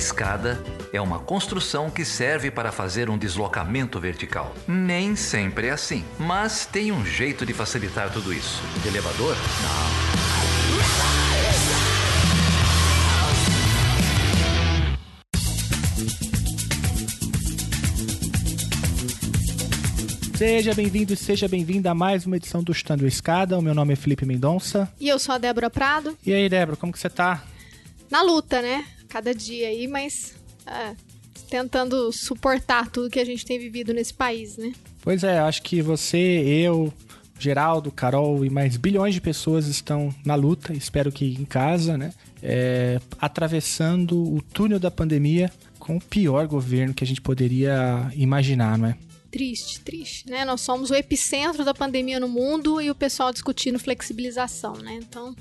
escada é uma construção que serve para fazer um deslocamento vertical. Nem sempre é assim, mas tem um jeito de facilitar tudo isso. De elevador? Não. Seja bem-vindo e seja bem-vinda a mais uma edição do Estando Escada. O meu nome é Felipe Mendonça. E eu sou a Débora Prado. E aí, Débora, como que você tá? Na luta, né? Cada dia aí, mas é, tentando suportar tudo que a gente tem vivido nesse país, né? Pois é, acho que você, eu, Geraldo, Carol e mais bilhões de pessoas estão na luta, espero que em casa, né? É, atravessando o túnel da pandemia com o pior governo que a gente poderia imaginar, não é? Triste, triste, né? Nós somos o epicentro da pandemia no mundo e o pessoal discutindo flexibilização, né? Então,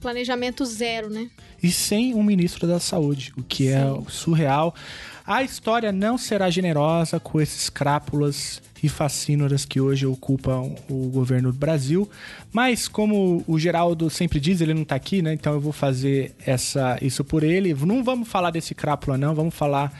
planejamento zero, né? E sem um ministro da saúde, o que é Sim. é surreal. A história não será generosa com esses crápulas e fascínoras que hoje ocupam o governo do Brasil, mas como o Geraldo sempre diz, ele não tá aqui, né? Então eu vou fazer essa isso por ele. Não vamos falar desse crápula não, vamos falar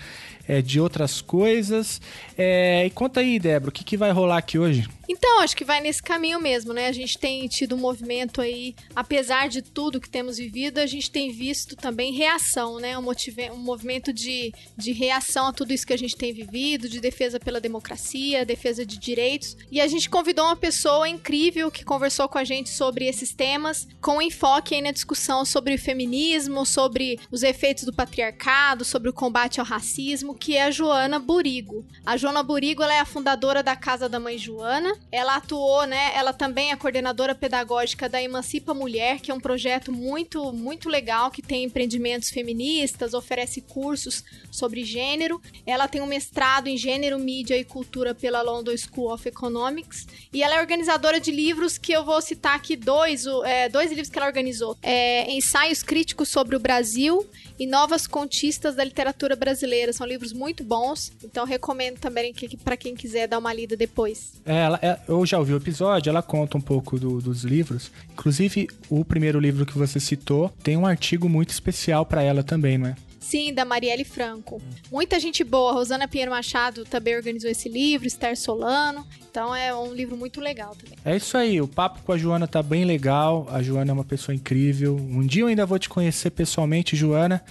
é, de outras coisas. É, e conta aí, Débora, o que, que vai rolar aqui hoje? Então, acho que vai nesse caminho mesmo, né? A gente tem tido um movimento aí, apesar de tudo que temos vivido, a gente tem visto também reação, né? Um, motive... um movimento de, de reação a tudo isso que a gente tem vivido, de defesa pela democracia, defesa de direitos. E a gente convidou uma pessoa incrível que conversou com a gente sobre esses temas, com enfoque aí na discussão sobre feminismo, sobre os efeitos do patriarcado, sobre o combate ao racismo, que é a Joana Burigo. A Joana Burigo é a fundadora da Casa da Mãe Joana, ela atuou, né? Ela também é coordenadora pedagógica da Emancipa Mulher, que é um projeto muito, muito legal que tem empreendimentos feministas, oferece cursos sobre gênero. Ela tem um mestrado em gênero, mídia e cultura pela London School of Economics. E ela é organizadora de livros que eu vou citar aqui dois, é, dois livros que ela organizou: é, Ensaios Críticos sobre o Brasil e Novas Contistas da Literatura Brasileira. São livros muito bons, então recomendo também que, para quem quiser dar uma lida depois. É, ela, é, eu já ouvi o episódio, ela conta um pouco do, dos livros. Inclusive, o primeiro livro que você citou tem um artigo muito especial para ela também, não é? Sim, da Marielle Franco. Muita gente boa. Rosana Pinheiro Machado também organizou esse livro, Esther Solano. Então é um livro muito legal também. É isso aí, o papo com a Joana tá bem legal. A Joana é uma pessoa incrível. Um dia eu ainda vou te conhecer pessoalmente, Joana.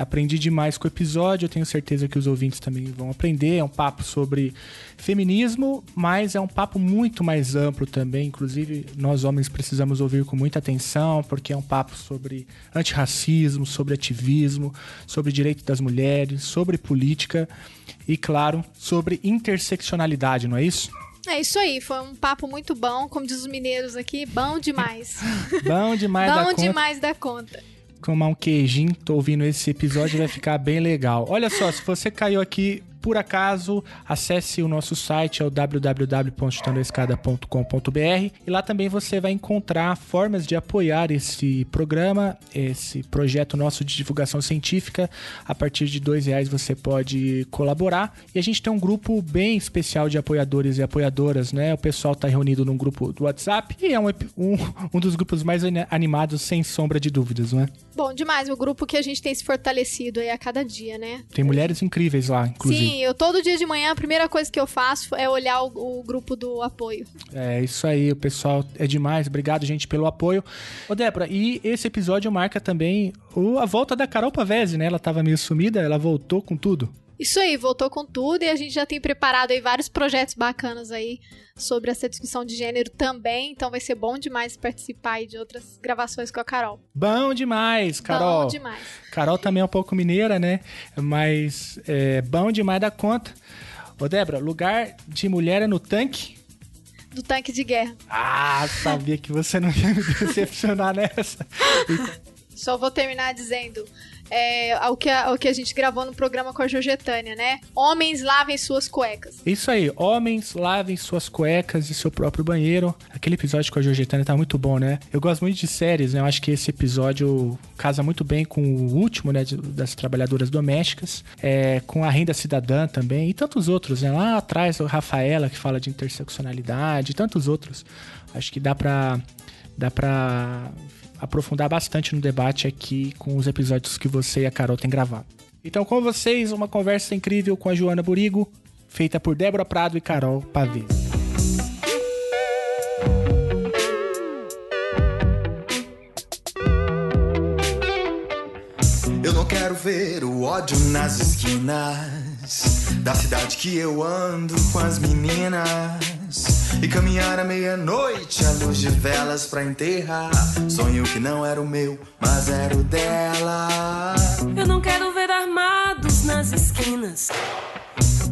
Aprendi demais com o episódio, eu tenho certeza que os ouvintes também vão aprender. É um papo sobre feminismo, mas é um papo muito mais amplo também. Inclusive, nós homens precisamos ouvir com muita atenção, porque é um papo sobre antirracismo, sobre ativismo, sobre direito das mulheres, sobre política e, claro, sobre interseccionalidade, não é isso? É isso aí, foi um papo muito bom, como diz os mineiros aqui, bom demais. bom demais bom da conta. Bom demais da conta tomar um queijinho, tô ouvindo esse episódio, vai ficar bem legal. Olha só, se você caiu aqui por acaso, acesse o nosso site, é o www.chutandoescada.com.br e lá também você vai encontrar formas de apoiar esse programa, esse projeto nosso de divulgação científica. A partir de dois reais você pode colaborar. E a gente tem um grupo bem especial de apoiadores e apoiadoras, né? O pessoal está reunido num grupo do WhatsApp e é um, um, um dos grupos mais animados, sem sombra de dúvidas, não é? Bom, demais. O grupo que a gente tem se fortalecido aí a cada dia, né? Tem mulheres incríveis lá, inclusive. Sim, Sim, eu todo dia de manhã, a primeira coisa que eu faço é olhar o, o, grupo do apoio. É, isso aí, o pessoal é demais. Obrigado, gente, pelo apoio. Ô, Débora, e esse episódio marca também o, a volta da Carol Pavese, né? Ela tava meio sumida, ela voltou com tudo. Isso aí, voltou com tudo e a gente já tem preparado aí vários projetos bacanas aí sobre essa discussão de gênero também, então vai ser bom demais participar aí de outras gravações com a Carol. Bom demais, Carol. Bom demais. Carol também é um pouco mineira, né? Mas é bom demais da conta. Ô, Débora, lugar de mulher é no tanque? Do tanque de guerra. Ah, sabia que você não ia me decepcionar nessa. Só vou terminar dizendo: é, ao, que a, ao que a gente gravou no programa com a Georgetânia, né? Homens lavem suas cuecas. Isso aí, homens lavem suas cuecas e seu próprio banheiro. Aquele episódio com a Georgetânia tá muito bom, né? Eu gosto muito de séries, né? Eu acho que esse episódio casa muito bem com o último, né? Das trabalhadoras domésticas, é, com a renda cidadã também e tantos outros, né? Lá atrás, o Rafaela, que fala de interseccionalidade, e tantos outros. Acho que dá pra, dá pra aprofundar bastante no debate aqui com os episódios que você e a Carol têm gravado. Então, com vocês, uma conversa incrível com a Joana Burigo, feita por Débora Prado e Carol Pavês. Eu não quero ver o ódio nas esquinas da cidade que eu ando com as meninas e caminhar à meia-noite à luz de velas pra enterrar sonho que não era o meu, mas era o dela. Eu não quero ver armados nas esquinas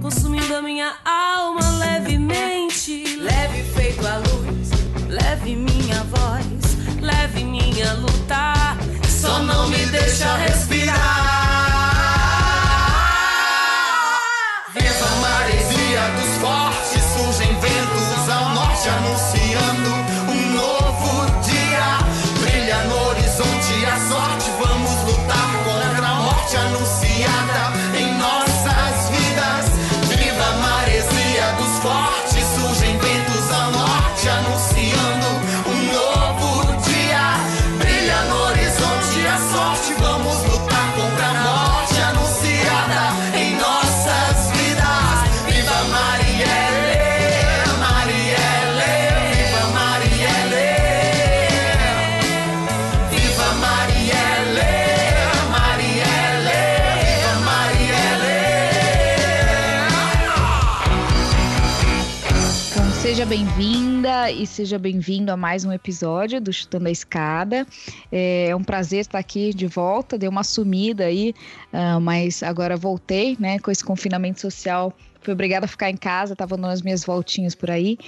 consumindo a minha alma levemente, leve feito a luz, leve minha voz, leve minha luta, só não me deixa respirar. Bem-vinda e seja bem-vindo a mais um episódio do Chutando a Escada. É um prazer estar aqui de volta, dei uma sumida aí, ah, mas agora voltei, né, com esse confinamento social. Fui obrigada a ficar em casa, estava dando as minhas voltinhas por aí.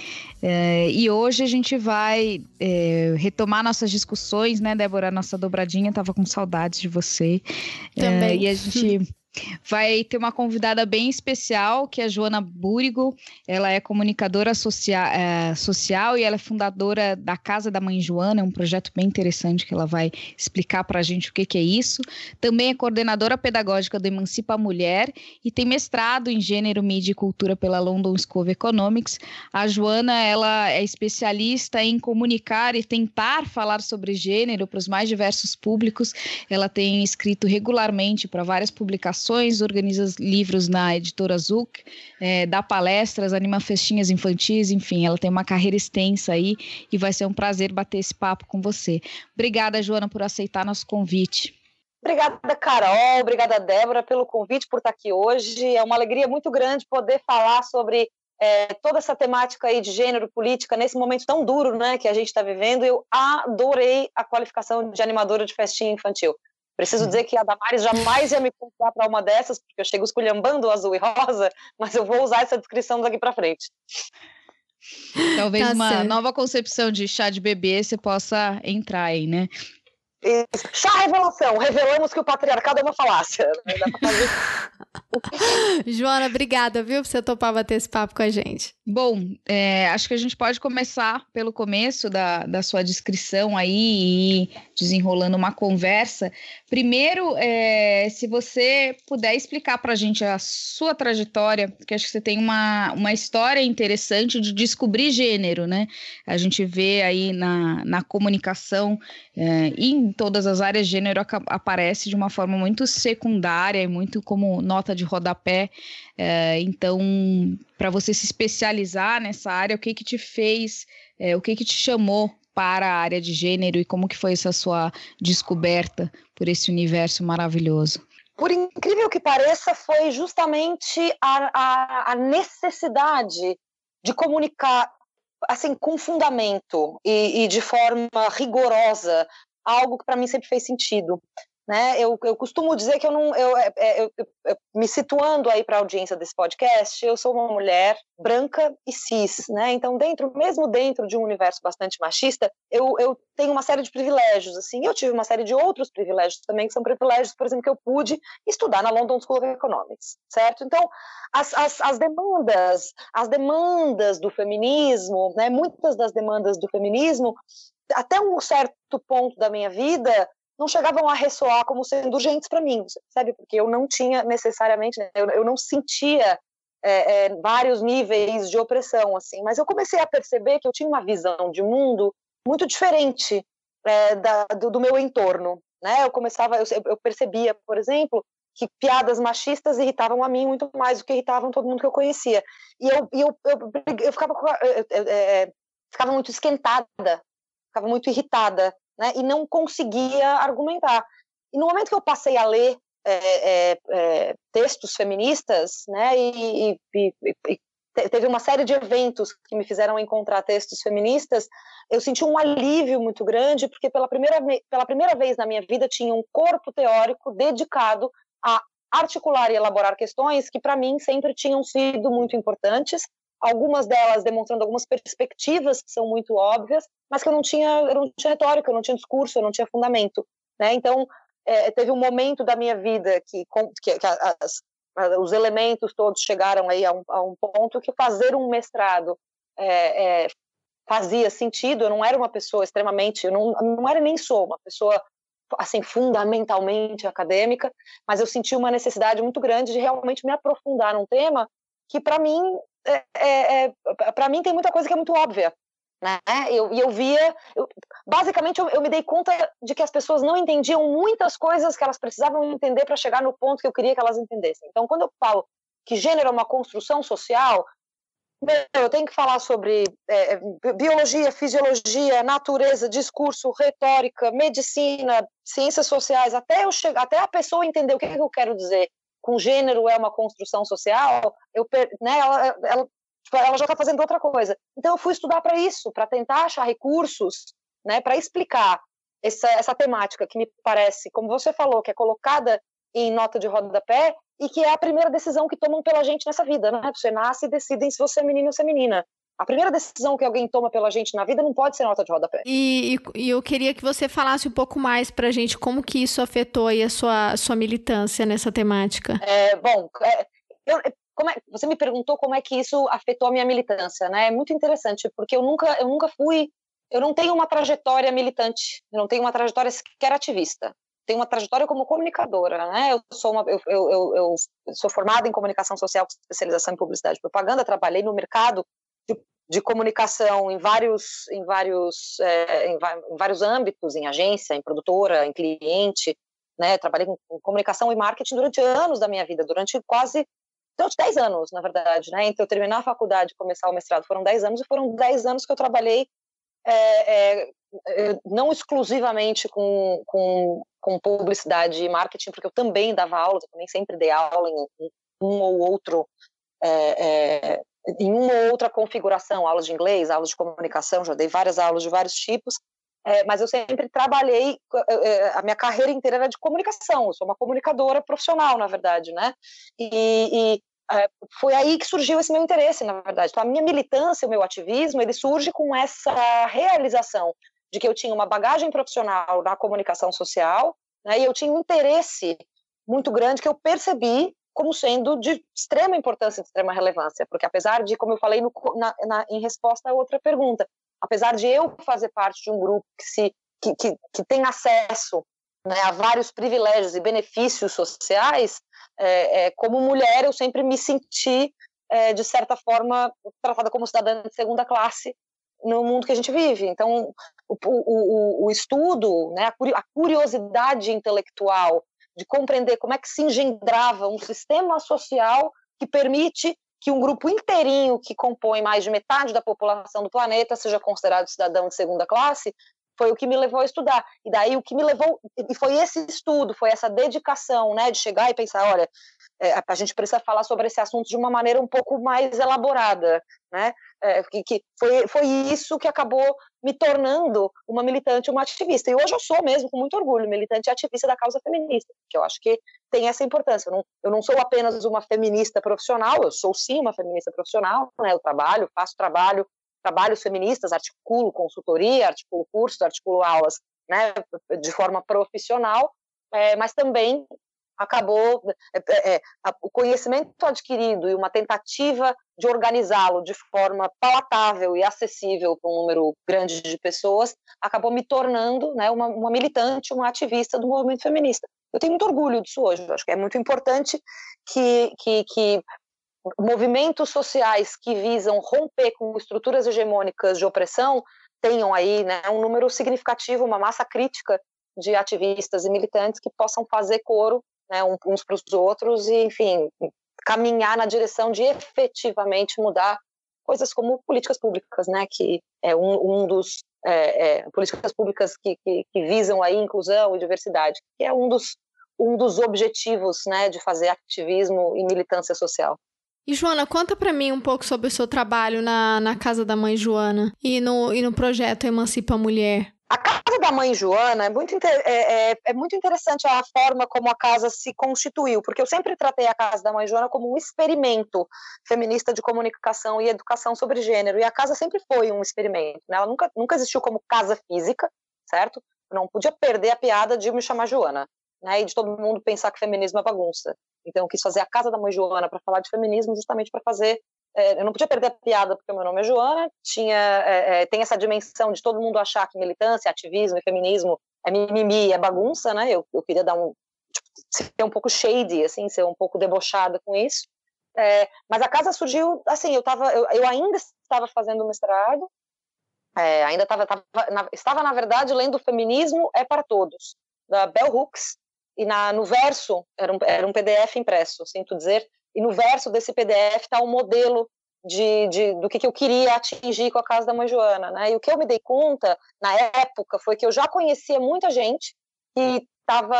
É, e hoje a gente vai é, retomar nossas discussões, né, Débora? Nossa dobradinha, tava com saudades de você. É, Também. e a gente vai ter uma convidada bem especial, que é a Joana Búrigo. Ela é comunicadora socia é, social e ela é fundadora da Casa da Mãe Joana, é um projeto bem interessante que ela vai explicar para a gente o que, que é isso. Também é coordenadora pedagógica do Emancipa Mulher e tem mestrado em Gênero, Mídia e Cultura pela London School of Economics. A Joana ela é especialista em comunicar e tentar falar sobre gênero para os mais diversos públicos. Ela tem escrito regularmente para várias publicações, organiza livros na editora Zuc, é, dá palestras, anima festinhas infantis, enfim, ela tem uma carreira extensa aí e vai ser um prazer bater esse papo com você. Obrigada, Joana, por aceitar nosso convite. Obrigada, Carol. Obrigada, Débora, pelo convite, por estar aqui hoje. É uma alegria muito grande poder falar sobre é, toda essa temática aí de gênero, política, nesse momento tão duro né, que a gente está vivendo. Eu adorei a qualificação de animadora de festinha infantil. Preciso dizer que a Damares jamais ia me convidar para uma dessas, porque eu chego esculhambando o azul e rosa, mas eu vou usar essa descrição daqui para frente. Talvez Tá uma certo. nova concepção de chá de bebê você possa entrar aí, né? Isso. Chá revelação. Revelamos que o patriarcado é uma falácia. Joana, obrigada, viu, por você topar bater esse papo com a gente. Bom, é, acho que a gente pode começar pelo começo da, da sua descrição aí e desenrolando uma conversa. Primeiro, é, se você puder explicar para a gente a sua trajetória, porque acho que você tem uma, uma história interessante de descobrir gênero, né? A gente vê aí na, na comunicação é, e em todas as áreas, gênero aparece de uma forma muito secundária e muito como nota de rodapé. É, então, para você se especializar nessa área, o que que te fez, é, o que que te chamou para a área de gênero e como que foi essa sua descoberta por esse universo maravilhoso? Por incrível que pareça, foi justamente a, a, a necessidade de comunicar assim com fundamento e, e de forma rigorosa algo que para mim sempre fez sentido. Né? Eu, eu costumo dizer que eu não, eu, é, é, eu, eu, me situando aí para a audiência desse podcast, eu sou uma mulher branca e cis, né? Então dentro, mesmo dentro de um universo bastante machista, eu, eu tenho uma série de privilégios, assim. Eu tive uma série de outros privilégios também que são privilégios, por exemplo, que eu pude estudar na London School of Economics, certo? Então as, as, as demandas, as demandas do feminismo, né? Muitas das demandas do feminismo até um certo ponto da minha vida não chegavam a ressoar como sendo urgentes para mim, sabe? Porque eu não tinha necessariamente, né, eu, eu não sentia é, é, vários níveis de opressão, assim. Mas eu comecei a perceber que eu tinha uma visão de mundo muito diferente é, da, do, do, meu entorno, né? Eu começava, eu, eu percebia, por exemplo, que piadas machistas irritavam a mim muito mais do que irritavam todo mundo que eu conhecia. E eu, eu, eu, eu, ficava, eu, é, ficava muito esquentada, ficava muito irritada, né? E não conseguia argumentar. E no momento que eu passei a ler é, é, textos feministas, né? E, e, e, teve uma série de eventos que me fizeram encontrar textos feministas, eu senti um alívio muito grande, porque pela primeira, pela primeira vez na minha vida tinha um corpo teórico dedicado a articular e elaborar questões que para mim sempre tinham sido muito importantes, algumas delas demonstrando algumas perspectivas que são muito óbvias, mas que eu não tinha, eu não tinha retórica, eu não tinha discurso, eu não tinha fundamento, né? Então é, teve um momento da minha vida que, que, que as, os elementos todos chegaram aí a um, a um ponto que fazer um mestrado é, é, fazia sentido. Eu não era uma pessoa extremamente, eu não, não era nem sou uma pessoa assim fundamentalmente acadêmica, mas eu senti uma necessidade muito grande de realmente me aprofundar num tema que para mim é, é, é para mim tem muita coisa que é muito óbvia né? Eu, eu via, eu, basicamente eu, eu, me dei conta de que as pessoas não entendiam muitas coisas que elas precisavam entender para chegar no ponto que eu queria que elas entendessem. Então, quando eu falo que gênero é uma construção social, eu tenho que falar sobre é, biologia, fisiologia, natureza, discurso, retórica, medicina, ciências sociais, até eu chegar, até a pessoa entender o que, é que eu quero dizer com gênero é uma construção social, eu, né, ela, ela Tipo, ela já está fazendo outra coisa. Então eu fui estudar para isso, para tentar achar recursos, né, para explicar essa, essa temática que me parece, como você falou, que é colocada em nota de rodapé e que é a primeira decisão que tomam pela gente nessa vida, né? Você nasce e decidem se você é menino ou se é menina. A primeira decisão que alguém toma pela gente na vida não pode ser nota de rodapé. E, e, e eu queria que você falasse um pouco mais pra gente como que isso afetou aí a sua, sua militância nessa temática. É, bom, é, eu, é, você me perguntou como é que isso afetou a minha militância, né? É muito interessante, porque eu nunca, eu nunca fui, eu não tenho uma trajetória militante, eu não tenho uma trajetória sequer ativista. Tenho uma trajetória como comunicadora, né? Eu sou uma, eu, eu, eu, sou formada em comunicação social especialização em publicidade e propaganda. Trabalhei no mercado de, de comunicação em vários, em vários, é, em, em vários âmbitos, em agência, em produtora, em cliente, né? Trabalhei com comunicação e marketing durante anos da minha vida, durante quase durante 10 anos, na verdade, né? Entre eu terminar a faculdade e começar o mestrado foram 10 anos, e foram 10 anos que eu trabalhei é, é, é, não exclusivamente com, com, com, publicidade e marketing, porque eu também dava aula, eu também sempre dei aula em um ou outro, é, é, em uma ou outra configuração, aulas de inglês, aulas de comunicação, já dei várias aulas de vários tipos, é, mas eu sempre trabalhei, a minha carreira inteira era de comunicação, eu sou uma comunicadora profissional, na verdade, né? E, e é, foi aí que surgiu esse meu interesse, na verdade. Então, a minha militância, o meu ativismo, ele surge com essa realização de que eu tinha uma bagagem profissional na comunicação social, né, e eu tinha um interesse muito grande que eu percebi como sendo de extrema importância, de extrema relevância, porque apesar de, como eu falei no, na, na, em resposta a outra pergunta, apesar de eu fazer parte de um grupo que, se, que, que, que tem acesso né, a vários privilégios e benefícios sociais, é, é, como mulher, eu sempre me senti, é, de certa forma, tratada como cidadã de segunda classe no mundo que a gente vive. Então, o, o, o estudo, né, a curiosidade intelectual de compreender como é que se engendrava um sistema social que permite que um grupo inteirinho que compõe mais de metade da população do planeta seja considerado cidadão de segunda classe, foi o que me levou a estudar. E daí o que me levou, e foi esse estudo, foi essa dedicação, né, de chegar e pensar, olha, é, a gente precisa falar sobre esse assunto de uma maneira um pouco mais elaborada, né, é, que, que foi, foi isso que acabou me tornando uma militante, uma ativista. E hoje eu sou mesmo, com muito orgulho, militante e ativista da causa feminista, que eu acho que tem essa importância. Eu não, eu não sou apenas uma feminista profissional, eu sou sim uma feminista profissional, né, eu trabalho, faço trabalho trabalhos feministas, articulo consultoria, articulo cursos, articulo aulas, né, de forma profissional, é, mas também acabou é, é, o conhecimento adquirido e uma tentativa de organizá-lo de forma palatável e acessível para um número grande de pessoas acabou me tornando né, uma, uma, militante, uma ativista do movimento feminista. Eu tenho muito orgulho disso hoje. Eu acho que é muito importante que, que, que movimentos sociais que visam romper com estruturas hegemônicas de opressão tenham aí né, um número significativo, uma massa crítica de ativistas e militantes que possam fazer coro né, uns para os outros e, enfim, caminhar na direção de efetivamente mudar coisas como políticas públicas, né, que é um, um dos é, é, políticas públicas que, que, que, visam aí inclusão e diversidade, que é um dos um dos objetivos, né, de fazer ativismo e militância social. E Joana, conta para mim um pouco sobre o seu trabalho na, na Casa da Mãe Joana e no, e no projeto Emancipa a Mulher. A Casa da Mãe Joana é muito, é, é, é, muito interessante a forma como a casa se constituiu, porque eu sempre tratei a Casa da Mãe Joana como um experimento feminista de comunicação e educação sobre gênero, e a casa sempre foi um experimento, né? ela nunca, nunca existiu como casa física, certo? não podia perder a piada de me chamar Joana, né? e de todo mundo pensar que feminismo é bagunça. Então, eu quis fazer a Casa da Mãe Joana para falar de feminismo, justamente para fazer é, eu não podia perder a piada porque meu nome é Joana, tinha, é, é, tem essa dimensão de todo mundo achar que militância, ativismo e feminismo é mimimi, é bagunça, né? Eu, eu queria dar um tipo, ser um pouco shady, assim, ser um pouco debochada com isso. É, mas a casa surgiu, assim, eu tava, eu, eu ainda estava fazendo mestrado, é, ainda tava, tava na, estava na verdade lendo Feminismo é para Todos da Bell Hooks e na, no verso era um, era um PDF impresso, sinto dizer, e no verso desse PDF está o um modelo de, de, do que, que eu queria atingir com a Casa da Mãe Joana. Né? E o que eu me dei conta na época foi que eu já conhecia muita gente que estava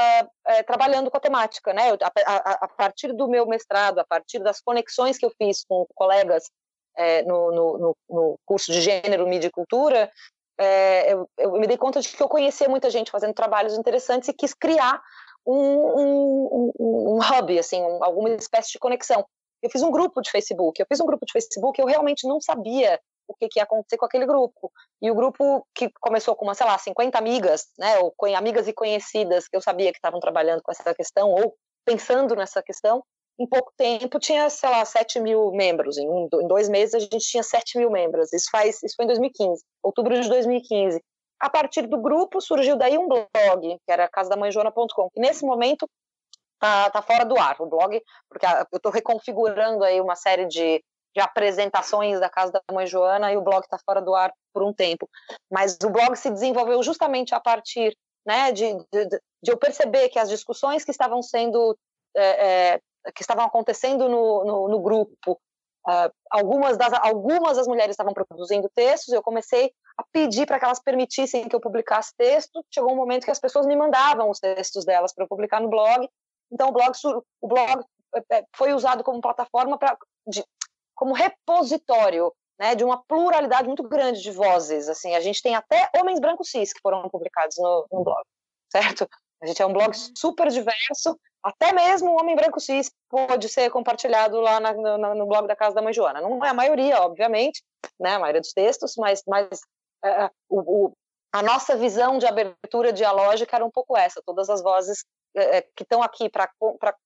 é, trabalhando com a temática. Né? Eu, a, a, a, partir do meu mestrado, a partir das conexões que eu fiz com colegas é, no, no, no, curso de Gênero, Mídia e Cultura, é, eu, eu, me dei conta de que eu conhecia muita gente fazendo trabalhos interessantes e quis criar um, um, um hub, assim, um, alguma espécie de conexão. Eu fiz um grupo de Facebook, eu fiz um grupo de Facebook, eu realmente não sabia o que, que, ia acontecer com aquele grupo. E o grupo que começou com, uma, sei lá, 50 amigas, né, ou amigas e conhecidas que eu sabia que estavam trabalhando com essa questão, ou pensando nessa questão, em pouco tempo tinha, sei lá, 7 mil membros. Em, um, em dois meses a gente tinha 7 mil membros. Isso, faz, isso foi em 2015, outubro de 2015. A partir do grupo surgiu daí um blog, que era casadamãejona.com, que nesse momento tá, tá fora do ar, o blog, porque eu estou reconfigurando aí uma série de, de apresentações da Casa da Mãe Joana e o blog está fora do ar por um tempo. Mas o blog se desenvolveu justamente a partir né, de, de, de eu perceber que as discussões que estavam sendo é, é, que estavam acontecendo no, no, no grupo Uh, algumas, das, algumas das mulheres estavam produzindo textos, eu comecei a pedir para que elas permitissem que eu publicasse texto. Chegou um momento que as pessoas me mandavam os textos delas para eu publicar no blog. Então o blog, o blog é, é, foi usado como plataforma para como repositório né, de uma pluralidade muito grande de vozes. Assim, a gente tem até homens brancos cis que foram publicados no, no blog, certo? A gente é um blog super diverso até mesmo o Homem Branco Cis pode ser compartilhado lá na, no, no, blog da Casa da Mãe Joana. Não é a maioria, obviamente, né, a maioria dos textos, mas, mas é, é o, o, a nossa visão de abertura dialógica era um pouco essa. Todas as vozes é, é que estão aqui para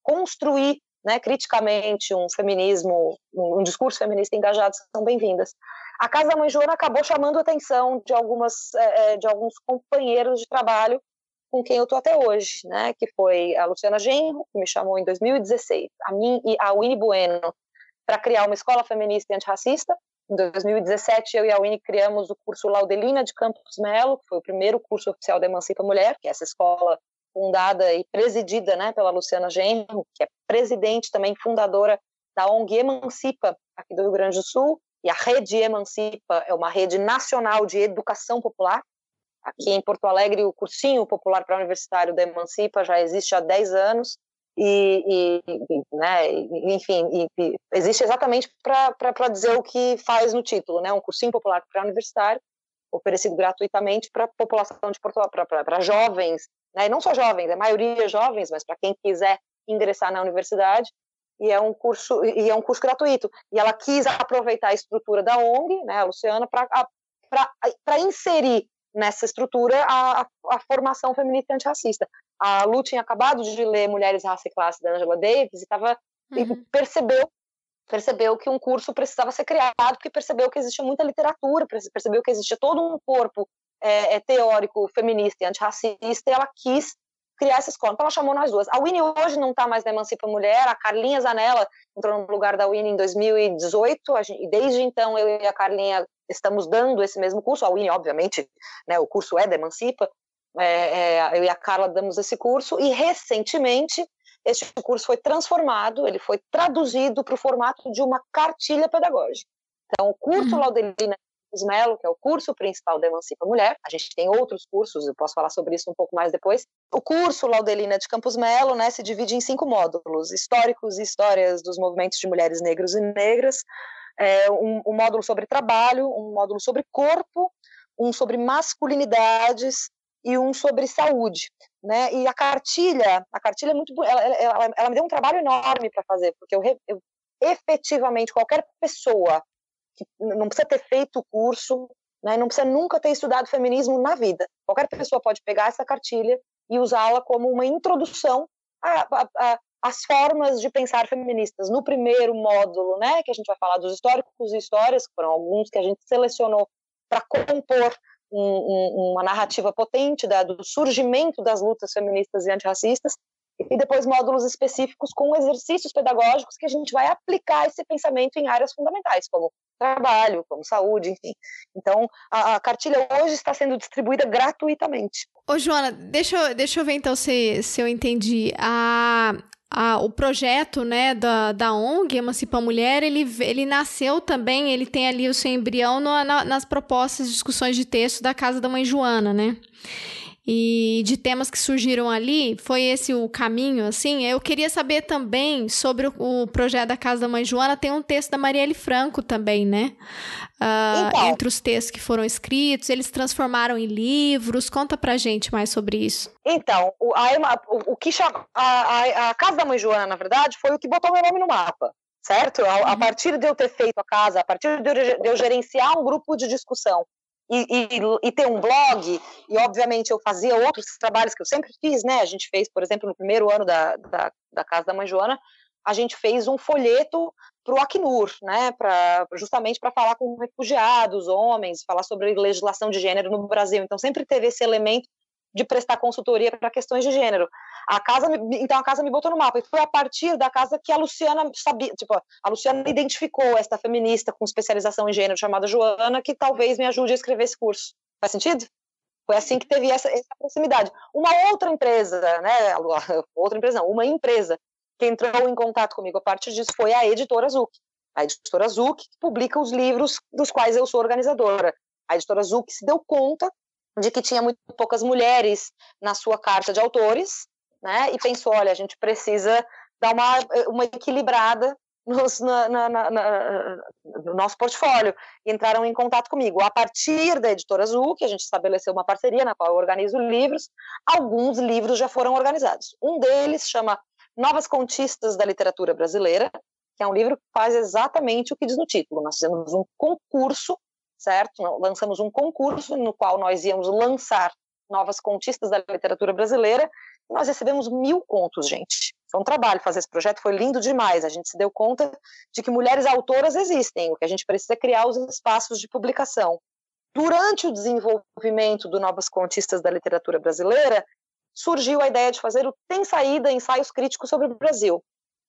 construir né, criticamente um feminismo, um, um, discurso feminista engajado são bem-vindas. A Casa da Mãe Joana acabou chamando a atenção de, algumas, é, de alguns companheiros de trabalho com quem eu estou até hoje, né? Que foi a Luciana Genro, que me chamou em 2016, a mim e a Winnie Bueno, para criar uma escola feminista e antirracista. Em 2017, eu e a Winnie criamos o curso Laudelina de Campos Melo, que foi o primeiro curso oficial da Emancipa Mulher, que é essa escola fundada e presidida né, pela Luciana Genro, que é presidente também fundadora da ONG Emancipa, aqui do Rio Grande do Sul, e a Rede Emancipa é uma rede nacional de educação popular, Aqui em Porto Alegre, o cursinho popular para universitário da Emancipa já existe há 10 anos, e, e, né, enfim, e, existe exatamente para dizer o que faz no título, né, um cursinho popular para universitário, oferecido gratuitamente para a população de Porto para jovens, né, e não só jovens, a maioria jovens, mas para quem quiser ingressar na universidade, e é um curso e é um curso gratuito. E ela quis aproveitar a estrutura da ONG, né, a Luciana, para inserir nessa estrutura a, a, a, formação feminista antirracista. A Lu tinha acabado de ler Mulheres, Raça e Classe da Angela Davis e, tava, uhum. e percebeu percebeu que um curso precisava ser criado, porque percebeu que existia muita literatura, percebeu que existia todo um corpo é, é, teórico feminista e antirracista, e ela quis criar essa escola. Então ela chamou nós duas. A Winnie hoje não está mais na Emancipa Mulher, a Carlinha Zanella entrou no lugar da Winnie em 2018, gente, e desde então eu e a Carlinha estamos dando esse mesmo curso, a Winnie, obviamente, né, o curso é da Emancipa, é, é, eu e a Carla damos esse curso, e recentemente este curso foi transformado, ele foi traduzido para o formato de uma cartilha pedagógica. Então, o curso uhum. Laudelina Melo, que é o curso principal da Emancipa Mulher. A gente tem outros cursos, eu posso falar sobre isso um pouco mais depois. O curso Laudelina de Campos Melo né, se divide em cinco módulos: históricos e histórias dos movimentos de mulheres negros e negras, é, um, um módulo sobre trabalho, um módulo sobre corpo, um sobre masculinidades e um sobre saúde, né? E a cartilha, a cartilha é muito, ela, ela, ela me deu um trabalho enorme para fazer, porque eu, eu efetivamente qualquer pessoa que não precisa ter feito o curso, né, não precisa nunca ter estudado feminismo na vida. Qualquer pessoa pode pegar essa cartilha e usá-la como uma introdução às formas de pensar feministas. No primeiro módulo, né, que a gente vai falar dos históricos e histórias, que foram alguns que a gente selecionou para compor um, um, uma narrativa potente da, do surgimento das lutas feministas e antirracistas, e depois módulos específicos com exercícios pedagógicos que a gente vai aplicar esse pensamento em áreas fundamentais, como trabalho, como saúde, enfim. Então, a, a cartilha hoje está sendo distribuída gratuitamente. Ô, Joana, deixa eu, deixa eu ver então se, se eu entendi. A, a, o projeto né, da, da ONG Emancipa Mulher, ele, ele nasceu também, ele tem ali o seu embrião no, na, nas propostas discussões de texto da Casa da Mãe Joana, né? E de temas que surgiram ali, foi esse o caminho, assim. Eu queria saber também sobre o, o projeto da Casa da Mãe Joana, tem um texto da Marielle Franco também, né? Uh, então, entre os textos que foram escritos, eles transformaram em livros. Conta pra gente mais sobre isso. Então, o, a, o, o que chama, a, a, a, Casa da Mãe Joana, na verdade, foi o que botou meu nome no mapa. Certo? A, a uhum. partir de eu ter feito a casa, a partir de eu, de eu gerenciar um grupo de discussão e, e, e, ter um blog, e obviamente eu fazia outros trabalhos que eu sempre fiz, né? A gente fez, por exemplo, no primeiro ano da, da, da Casa da Mãe Joana, a gente fez um folheto para o Acnur, né? Pra, justamente para falar com refugiados, homens, falar sobre legislação de gênero no Brasil. Então sempre teve esse elemento de prestar consultoria para questões de gênero. A casa, então a casa me botou no mapa e foi a partir da casa que a Luciana sabia, tipo, a Luciana identificou esta feminista com especialização em gênero chamada Joana que talvez me ajude a escrever esse curso. Faz sentido? Foi assim que teve essa, essa proximidade. Uma outra empresa, né, outra empresa não, uma empresa que entrou em contato comigo a partir disso foi a editora Zuc. A editora Zuc publica os livros dos quais eu sou organizadora. A editora Zuc se deu conta de que tinha muito poucas mulheres na sua carta de autores, né? E pensou, olha, a gente precisa dar uma, uma equilibrada nos, na, na, na, no nosso portfólio. E entraram em contato comigo. A partir da Editora Azul, que a gente estabeleceu uma parceria na qual eu organizo livros, alguns livros já foram organizados. Um deles chama Novas Contistas da Literatura Brasileira, que é um livro que faz exatamente o que diz no título. Nós fizemos um concurso certo? Lançamos um concurso no qual nós íamos lançar novas contistas da literatura brasileira e nós recebemos mil contos, gente. Foi um trabalho fazer esse projeto, foi lindo demais. A gente se deu conta de que mulheres autoras existem, o que a gente precisa é criar os espaços de publicação. Durante o desenvolvimento do Novas Contistas da Literatura Brasileira, surgiu a ideia de fazer o Tem Saída Ensaios Críticos sobre o Brasil,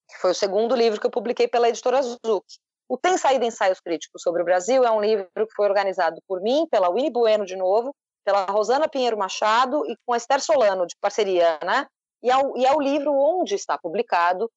que foi o segundo livro que eu publiquei pela editora Zuc. O Tem Saída Ensaios Críticos sobre o Brasil é um livro que foi organizado por mim, pela Winnie Bueno de novo, pela Rosana Pinheiro Machado e com a Esther Solano, de parceria, né? E é, o, e é o livro onde está publicado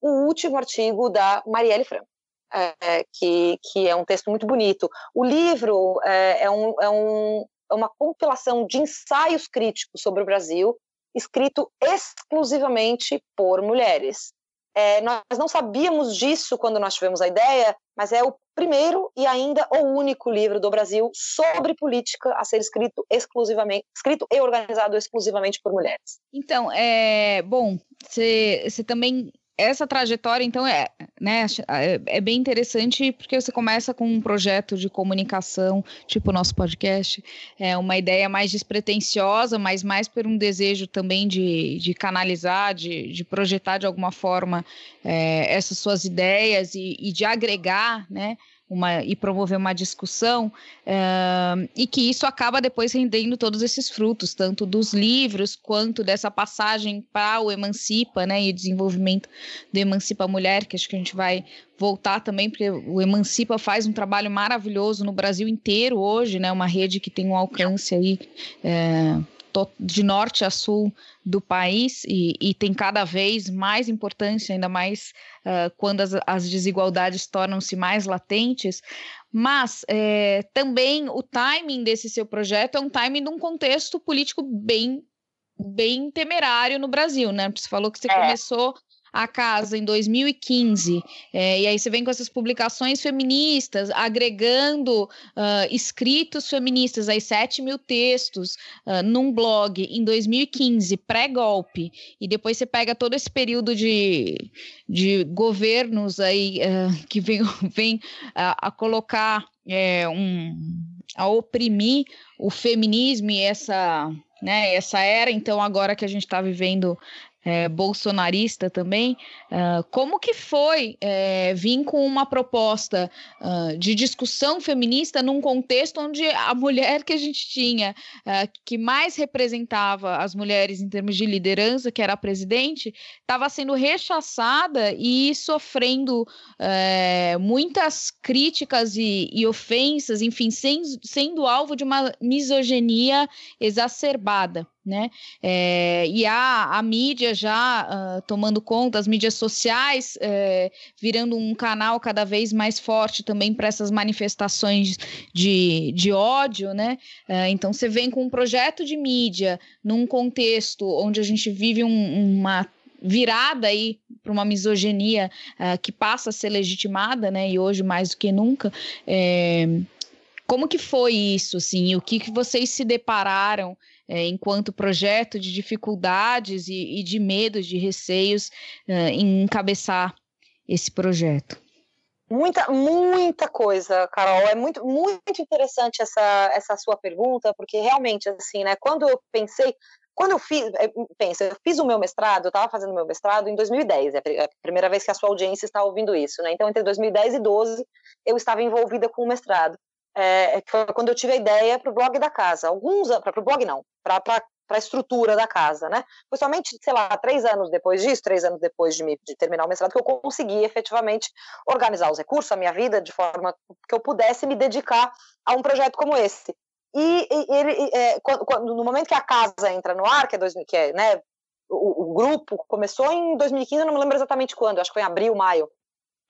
o último artigo da Marielle Franco, é, que, que é um texto muito bonito. O livro é, é, um, é, um, é uma compilação de ensaios críticos sobre o Brasil, escrito exclusivamente por mulheres. É, nós não sabíamos disso quando nós tivemos a ideia, mas é o primeiro e ainda o único livro do Brasil sobre política a ser escrito exclusivamente, escrito e organizado exclusivamente por mulheres. Então, é bom. Você também essa trajetória, então, é, né, é, é, bem interessante porque você começa com um projeto de comunicação, tipo o nosso podcast, é uma ideia mais despretensiosa, mas mais por um desejo também de, de canalizar, de, de projetar de alguma forma é, essas suas ideias e, e de agregar, né, uma, e promover uma discussão, uh, e que isso acaba depois rendendo todos esses frutos, tanto dos livros quanto dessa passagem para o Emancipa, né, e o desenvolvimento do Emancipa Mulher, que acho que a gente vai voltar também, porque o Emancipa faz um trabalho maravilhoso no Brasil inteiro hoje, né, uma rede que tem um alcance aí. É, de norte a sul do país e, e, tem cada vez mais importância, ainda mais uh, quando as, as desigualdades tornam-se mais latentes. Mas é, também o timing desse seu projeto é um timing de um contexto político bem bem temerário no Brasil, né? Você falou que você é. começou a casa em 2015, é, e aí você vem com essas publicações feministas, agregando uh, escritos feministas, aí 7 mil textos uh, num blog em 2015, pré-golpe, e depois você pega todo esse período de, de governos aí uh, que vem, vem a, colocar é, um, a oprimir o feminismo e essa né, essa era, então, agora que a gente está vivendo é, bolsonarista também, uh, como que foi é, vir com uma proposta uh, de discussão feminista num contexto onde a mulher que a gente tinha, uh, que mais representava as mulheres em termos de liderança, que era a presidente, estava sendo rechaçada e sofrendo é, muitas críticas e, e ofensas, enfim, sendo, sendo alvo de uma misoginia exacerbada né? É, e a, a mídia já uh, tomando conta, as mídias sociais é, virando um canal cada vez mais forte também para essas manifestações de, de ódio, né? É, então você vem com um projeto de mídia num contexto onde a gente vive um, uma virada aí para uma misoginia uh, que passa a ser legitimada, né? E hoje mais do que nunca. É, como que foi isso, assim? O que, que vocês se depararam é, enquanto projeto de dificuldades e, e de medos, de receios é, em encabeçar esse projeto? Muita, muita coisa, Carol. É muito, muito interessante essa, essa sua pergunta, porque realmente, assim, né, quando eu pensei, quando eu fiz, é, pensa, eu fiz o meu mestrado, eu estava fazendo meu mestrado em 2010, é, é a primeira vez que a sua audiência está ouvindo isso, né? Então, entre 2010 e 12, eu estava envolvida com o mestrado é, foi quando eu tive a ideia para o blog da casa. Alguns para o blog não, para a estrutura da casa, né? Foi somente, sei lá, três anos depois disso, três anos depois de, me, de terminar o mestrado, que eu consegui efetivamente organizar os recursos, a minha vida, de forma que eu pudesse me dedicar a um projeto como esse. E, e ele, é, quando, quando, no momento que a casa entra no ar, que é, 2000, que é né, o, o, grupo começou em 2015, eu não me lembro exatamente quando, acho que foi em abril, maio.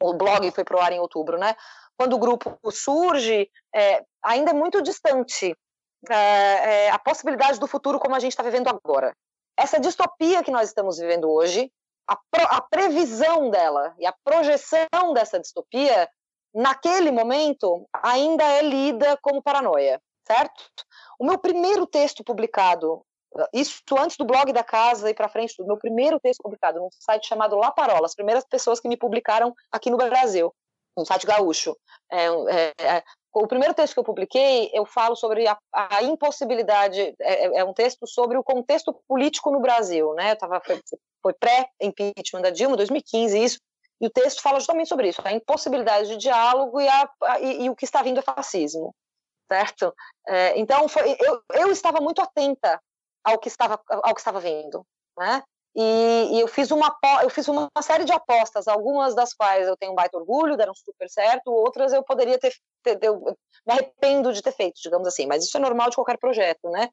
O blog foi pro ar em outubro, né? quando o grupo surge, é, ainda é muito distante é, é, a possibilidade do futuro como a gente está vivendo agora. Essa distopia que nós estamos vivendo hoje, a, pro, a previsão dela e a projeção dessa distopia, naquele momento, ainda é lida como paranoia, certo? O meu primeiro texto publicado, isso antes do blog da casa e para frente, o meu primeiro texto publicado num site chamado La Parola, as primeiras pessoas que me publicaram aqui no Brasil no site gaúcho. É, é, é, o primeiro texto que eu publiquei, eu falo sobre a, a impossibilidade, é, é, é, um texto sobre o contexto político no Brasil, né? Eu tava, foi, foi pré-impeachment da Dilma, 2015, isso, e o texto fala justamente sobre isso, a impossibilidade de diálogo e, a, a, e, e o que está vindo é fascismo, certo? É, então, foi, eu, eu estava muito atenta ao que estava, ao que estava vindo, né? E, e, eu fiz uma eu fiz uma série de apostas, algumas das quais eu tenho um baita orgulho, deram super certo, outras eu poderia ter, ter eu me arrependo de ter feito, digamos assim, mas isso é normal de qualquer projeto, né?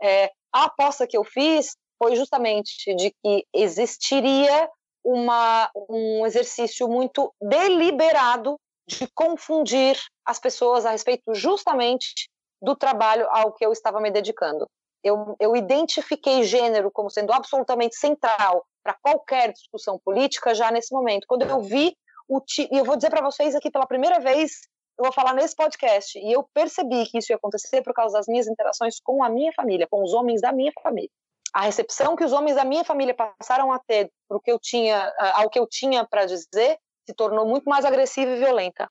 É, a aposta que eu fiz foi justamente de que existiria uma, um exercício muito deliberado de confundir as pessoas a respeito justamente do trabalho ao que eu estava me dedicando eu, eu identifiquei gênero como sendo absolutamente central para qualquer discussão política já nesse momento. Quando eu vi o. E eu vou dizer para vocês aqui pela primeira vez, eu vou falar nesse podcast, e eu percebi que isso ia acontecer por causa das minhas interações com a minha família, com os homens da minha família. A recepção que os homens da minha família passaram a ter pro que eu tinha, ao que eu tinha para dizer se tornou muito mais agressiva e violenta.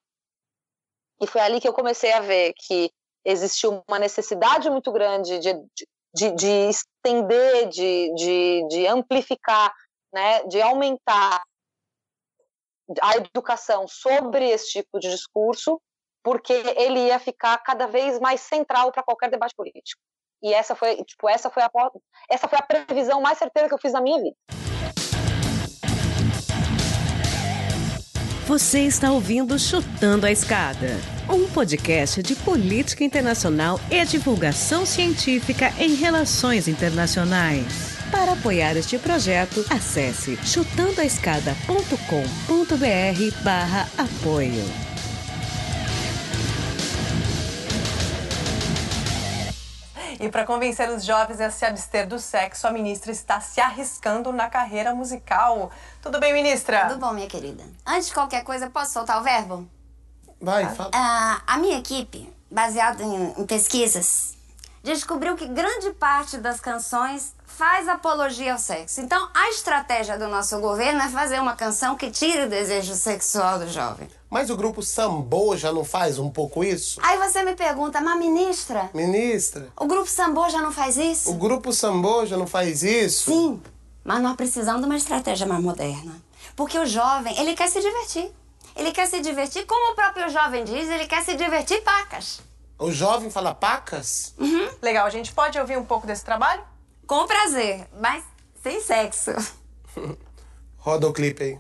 E foi ali que eu comecei a ver que existiu uma necessidade muito grande de, de, de, de estender, de, de, de amplificar, né, de aumentar a educação sobre esse tipo de discurso, porque ele ia ficar cada vez mais central para qualquer debate político. E essa foi, tipo, essa foi a essa foi a previsão mais certeira que eu fiz na minha vida. Você está ouvindo Chutando a Escada, um podcast de política internacional e divulgação científica em relações internacionais. Para apoiar este projeto, acesse chutandoaescada.com.br barra apoio. E para convencer os jovens a se abster do sexo, a ministra está se arriscando na carreira musical. Tudo bem, ministra? Tudo bom, minha querida. Antes de qualquer coisa, posso soltar o verbo? Vai, fala. Ah, a minha equipe, baseada em, em pesquisas, descobriu que grande parte das canções faz apologia ao sexo. Então, a estratégia do nosso governo é fazer uma canção que tire o desejo sexual do jovem. Mas o grupo Sambô já não faz um pouco isso? Aí você me pergunta, mas ministra, Ministra, o grupo Sambô já não faz isso? o grupo Sambô já não faz isso? Sim, mas nós precisamos de uma estratégia mais moderna. Porque o jovem, ele quer se divertir. Ele quer se divertir, como o próprio jovem diz, ele quer se divertir pacas. O jovem fala pacas? Legal, a gente pode ouvir um pouco desse trabalho? Com prazer, mas sem sexo. Roda o clipe aí.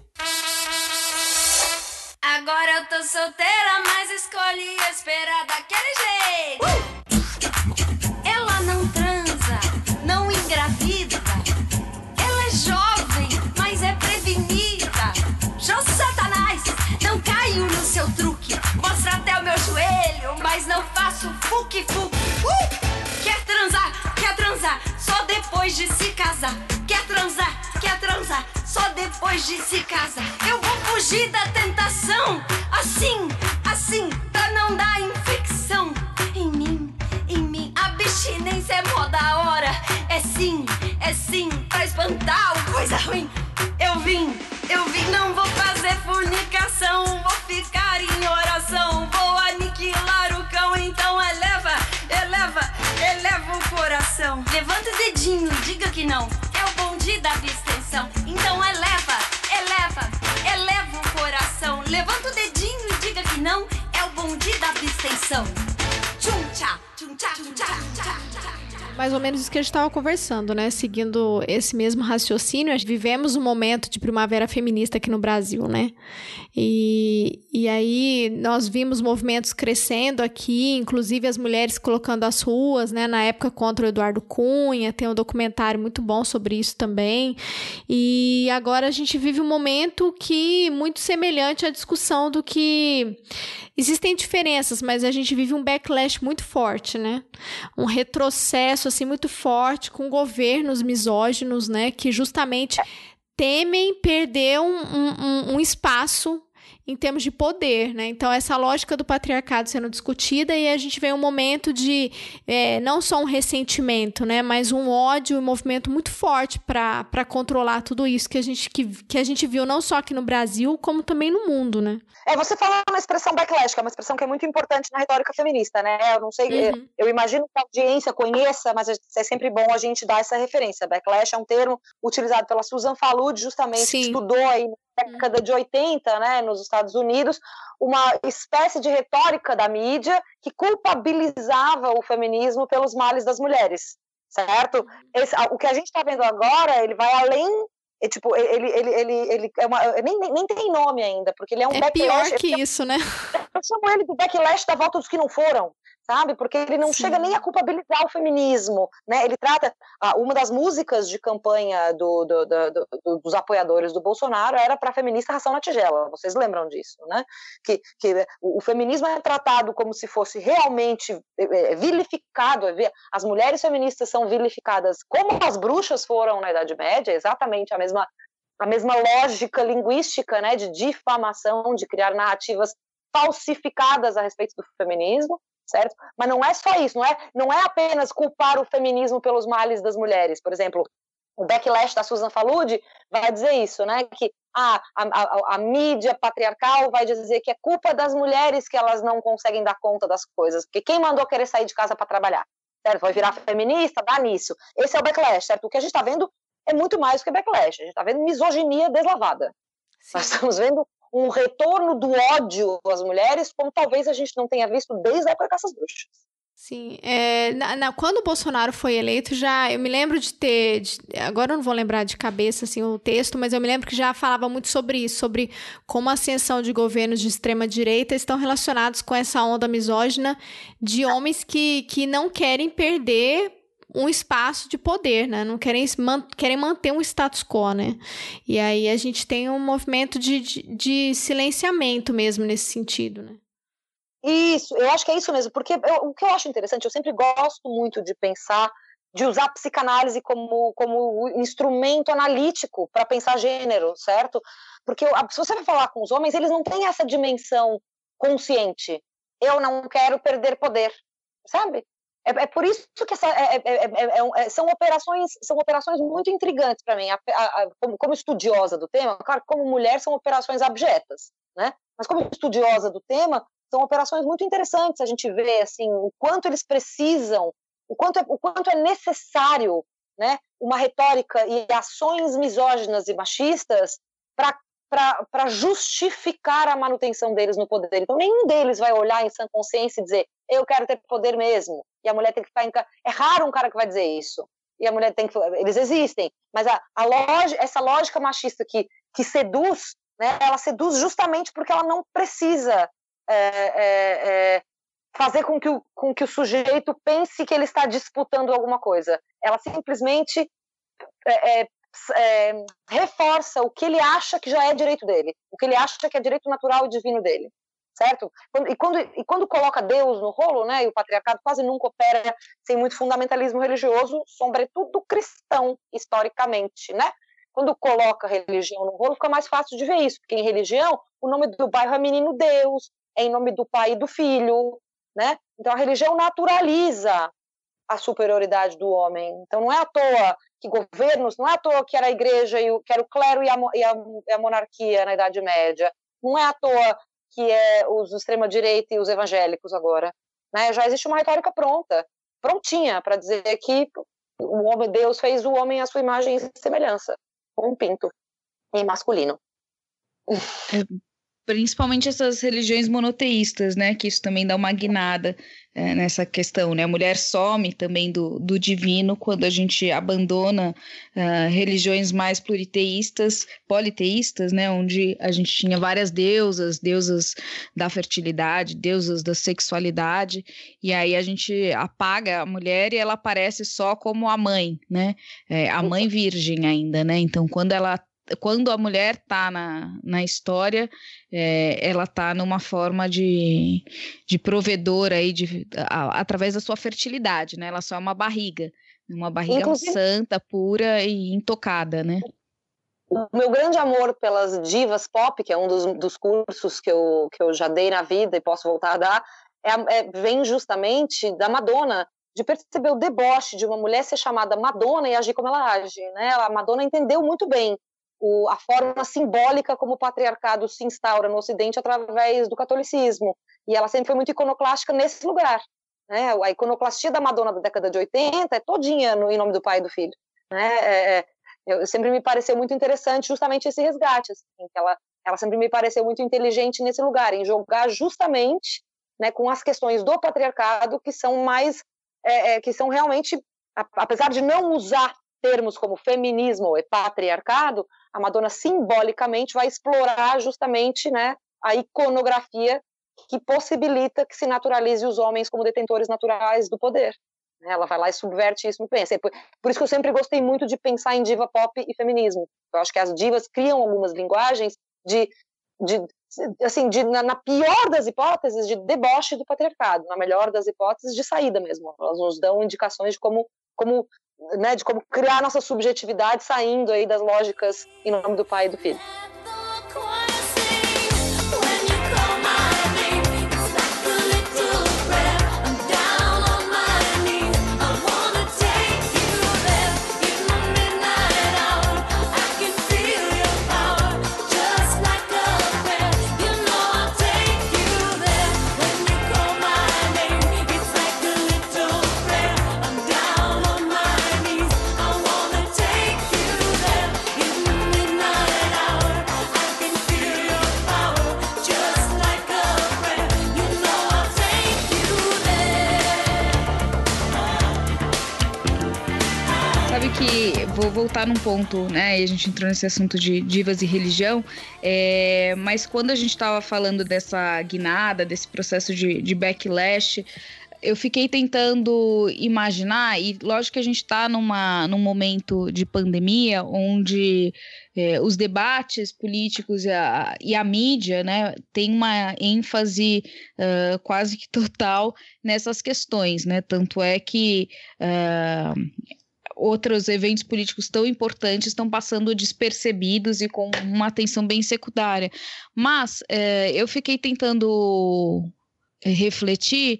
Agora eu tô solteira, mas escolhi esperar daquele jeito. Ela não transa, não engravida. Ela é jovem, mas é prevenida. Jô Satanás, não caio no seu truque. Mostra até o meu joelho, mas não faço fuque-fuque. Uh! Depois de se casar. Quer transar, quer transar, só depois de se casar. Eu vou fugir da tentação, assim, assim, pra não dar infecção. Em mim, em mim, a abstinência é mó da hora. É sim, é sim, pra espantar o coisa ruim. Levanta o dedinho, diga que não. É o bonde da abstenção. Então eleva, eleva, eleva o coração. Levanta o dedinho e diga que não. É o bonde da abstenção. Tchum tchá, tchum tchá, tchum tchá, tchá. Mais ou menos isso que a gente estava conversando, né? Seguindo esse mesmo raciocínio, vivemos um momento de primavera feminista aqui no Brasil, né? E, e aí nós vimos movimentos crescendo aqui, inclusive as mulheres colocando as ruas, né? Na época contra o Eduardo Cunha, tem um documentário muito bom sobre isso também. E agora a gente vive um momento que muito semelhante à discussão do que existem diferenças, mas a gente vive um backlash muito forte, né? Um retrocesso assim muito forte com governos misóginos, né? Que justamente temem perder um, um, um espaço em termos de poder, né? Então, essa lógica do patriarcado sendo discutida e a gente vê um momento de é, não só um ressentimento, né? Mas um ódio e um movimento muito forte para controlar tudo isso que a, gente, que, que a gente viu não só aqui no Brasil, como também no mundo, né? É, você falou uma expressão backlash, que é uma expressão que é muito importante na retórica feminista, né? Eu não sei, Uhum. eu imagino que a audiência conheça, mas é sempre bom a gente dar essa referência. Backlash é um termo utilizado pela Susan Falud, justamente, Sim. que estudou aí década de 80, né, nos Estados Unidos, uma espécie de retórica da mídia que culpabilizava o feminismo pelos males das mulheres, certo? Esse- o que a gente está vendo agora, ele vai além é, tipo, ele, ele, ele, ele é uma, nem, nem, tem nome ainda, porque ele é um É backlash. pior que isso, né? Eu chamo ele do backlash da volta dos que não foram, sabe? Porque ele não Sim. chega nem a culpabilizar o feminismo, né? Ele trata ah, uma das músicas de campanha do, do- do- do- dos apoiadores do Bolsonaro era para feminista ração na tigela. Vocês lembram disso, né? Que, que o, o feminismo é tratado como se fosse realmente eh, vilificado. é vi- As mulheres feministas são vilificadas como as bruxas foram na Idade Média, exatamente a mesma a mesma lógica linguística, né, de difamação, de criar narrativas falsificadas a respeito do feminismo, certo? Mas não é só isso, não é, não é apenas culpar o feminismo pelos males das mulheres. Por exemplo, o backlash da Susan Falud vai dizer isso, né? Que ah, a, a, a mídia patriarcal vai dizer que é culpa das mulheres que elas não conseguem dar conta das coisas, porque quem mandou querer sair de casa para trabalhar, certo? Vai virar feminista, dá nisso. Esse é o backlash, certo? O que a gente está vendo é muito mais do que backlash. A gente está vendo misoginia deslavada. Nós estamos vendo um retorno do ódio às mulheres, como talvez a gente não tenha visto desde a época caças bruxas. Sim, é, na, na, quando o Bolsonaro foi eleito, já eu me lembro de ter, de, agora eu não vou lembrar de cabeça assim o texto, mas eu me lembro que já falava muito sobre isso, sobre como a ascensão de governos de extrema direita estão relacionados com essa onda misógina de homens que, que não querem perder um espaço de poder, né? Não querem, man, querem manter um status quo, né? E aí a gente tem um movimento de, de, de silenciamento mesmo nesse sentido, né? Isso, eu acho que é isso mesmo, porque eu, o que eu acho interessante, eu sempre gosto muito de pensar, de usar a psicanálise como, como instrumento analítico para pensar gênero, certo? Porque se você vai falar com os homens, eles não têm essa dimensão consciente. Eu não quero perder poder, sabe? É, é por isso que essa, é, é, são operações são operações muito intrigantes para mim. A, a, como, como estudiosa do tema, claro, como mulher são operações abjetas, né? Mas como estudiosa do tema, são operações muito interessantes. A gente vê assim o quanto eles precisam, o quanto é, o quanto é necessário, né, uma retórica e ações misóginas e machistas para justificar a manutenção deles no poder. Então, nenhum deles vai olhar em sã consciência e dizer eu quero ter poder mesmo. E a mulher tem que ficar em. É raro um cara que vai dizer isso. E a mulher tem que. Eles existem. Mas a, a lógica, essa lógica machista que, que seduz, né, ela seduz justamente porque ela não precisa é, é, é, fazer com que, o, com que o sujeito pense que ele está disputando alguma coisa. Ela simplesmente é, é, reforça o que ele acha que já é direito dele, o que ele acha que é direito natural e divino dele, certo? E quando, e quando coloca Deus no rolo, né, e o patriarcado quase nunca opera sem muito fundamentalismo religioso, sobretudo cristão, historicamente, né? Quando coloca religião no rolo, fica mais fácil de ver isso, porque em religião o nome do bairro é Menino Deus, é em nome do pai e do filho, né? Então a religião naturaliza a superioridade do homem. Então não é à toa que governos, não é à toa que era a igreja e o, que era o clero e a, e a, e a monarquia na Idade Média. Não é à toa que é os extrema direita e os evangélicos agora, né? Já existe uma retórica pronta, prontinha para dizer que o homem Deus fez o homem à sua imagem e semelhança, com um pinto em masculino. É, principalmente essas religiões monoteístas, né? Que isso também dá uma guinada é, nessa questão, né? A mulher some também do, do divino quando a gente abandona uh, religiões mais pluriteístas, politeístas, né? Onde a gente tinha várias deusas, deusas da fertilidade, deusas da sexualidade, e aí a gente apaga a mulher e ela aparece só como a mãe, né? É, a mãe virgem ainda, né? Então, quando ela quando a mulher está na, na história, é, ela está numa forma de, de provedora aí de, a, através da sua fertilidade, né? Ela só é uma barriga, uma barriga Inclusive, santa, pura e intocada, né? O meu grande amor pelas divas pop, que é um dos, dos cursos que eu, que eu já dei na vida e posso voltar a dar, é, é, vem justamente da Madonna, de perceber o deboche de uma mulher ser chamada Madonna e agir como ela age. Né? A Madonna entendeu muito bem o, a forma simbólica como o patriarcado se instaura no Ocidente através do catolicismo. E ela sempre foi muito iconoclástica nesse lugar. Né? A iconoclastia da Madonna da década de 80 é todinha no, em nome do pai e do filho. Né? É, é eu, sempre me pareceu muito interessante justamente esse resgate. Assim, que ela, ela sempre me pareceu muito inteligente nesse lugar, em jogar justamente né, com as questões do patriarcado que são mais. É, é, que são realmente, apesar de não usar termos como feminismo e patriarcado, a Madonna simbolicamente vai explorar justamente né, a iconografia que possibilita que se naturalize os homens como detentores naturais do poder. Né. Ela vai lá e subverte isso muito bem. Assim, por, isso que eu sempre gostei muito de pensar em diva pop e feminismo. Eu acho que as divas criam algumas linguagens de, de assim, de, na, na, pior das hipóteses, de deboche do patriarcado, na melhor das hipóteses, de saída mesmo. Elas nos dão indicações de como, como né, de como criar nossa subjetividade saindo aí das lógicas em nome do pai e do filho. Vou voltar num ponto, né? E a gente entrou nesse assunto de divas e religião, é, mas quando a gente estava falando dessa guinada, desse processo de, de backlash, eu fiquei tentando imaginar, e lógico que a gente está num momento de pandemia onde é, os debates políticos e a, e a, mídia né, tem uma ênfase uh, quase que total nessas questões, né? Tanto é que uh, outros eventos políticos tão importantes estão passando despercebidos e com uma atenção bem secundária. Mas uh, eu fiquei tentando refletir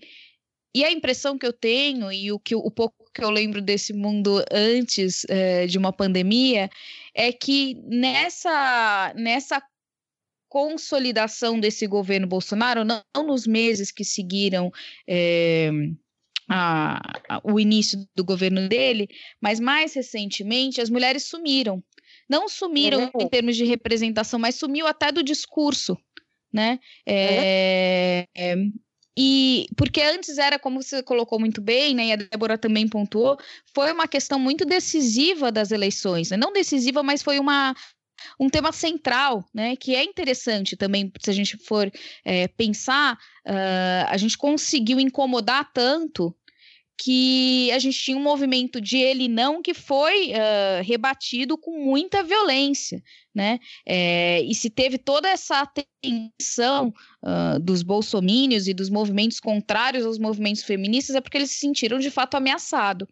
e a impressão que eu tenho e o que o pouco que eu lembro desse mundo antes é, de uma pandemia é que nessa nessa consolidação desse governo Bolsonaro, não, não nos meses que seguiram é, a, a, o início do governo dele, mas mais recentemente as mulheres sumiram. Não sumiram uhum. em termos de representação, mas sumiu até do discurso, né? É, uhum. E porque antes era, como você colocou muito bem, né, e a Débora também pontuou, foi uma questão muito decisiva das eleições. Né? Não decisiva, mas foi uma, um tema central, né, que é interessante também, se a gente for é, pensar, uh, a gente conseguiu incomodar tanto que a gente tinha um movimento de ele não que foi uh, rebatido com muita violência, né? É, e se teve toda essa atenção uh, dos bolsomínios e dos movimentos contrários aos movimentos feministas, é porque eles se sentiram de fato ameaçados.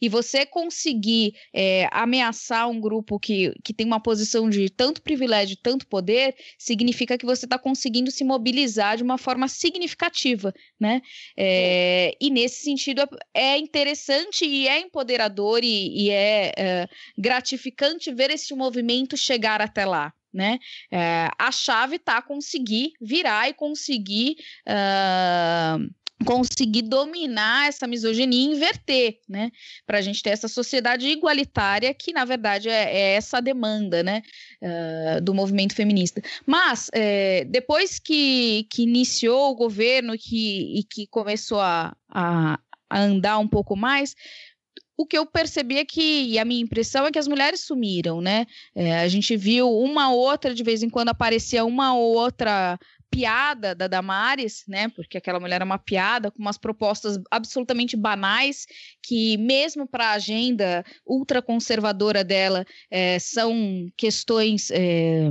E você conseguir é, ameaçar um grupo que, que tem uma posição de tanto privilégio, tanto poder, significa que você está conseguindo se mobilizar de uma forma significativa, né? É, e nesse sentido é, interessante e é empoderador e, e é, é gratificante ver esse movimento chegar até lá né? É, a chave está conseguir virar e conseguir uh, conseguir dominar essa misoginia e inverter, né? Para a gente ter essa sociedade igualitária que, na verdade, é, é essa demanda, né? Uh, do movimento feminista. Mas, é, depois que, que iniciou o governo que, e que começou a, a, a andar um pouco mais, o que eu percebi é que, e a minha impressão é que as mulheres sumiram, né? É, a gente viu uma outra, de vez em quando aparecia uma ou outra piada da Damares, né? Porque aquela mulher era uma piada com umas propostas absolutamente banais que mesmo para a agenda ultraconservadora dela é, são questões é,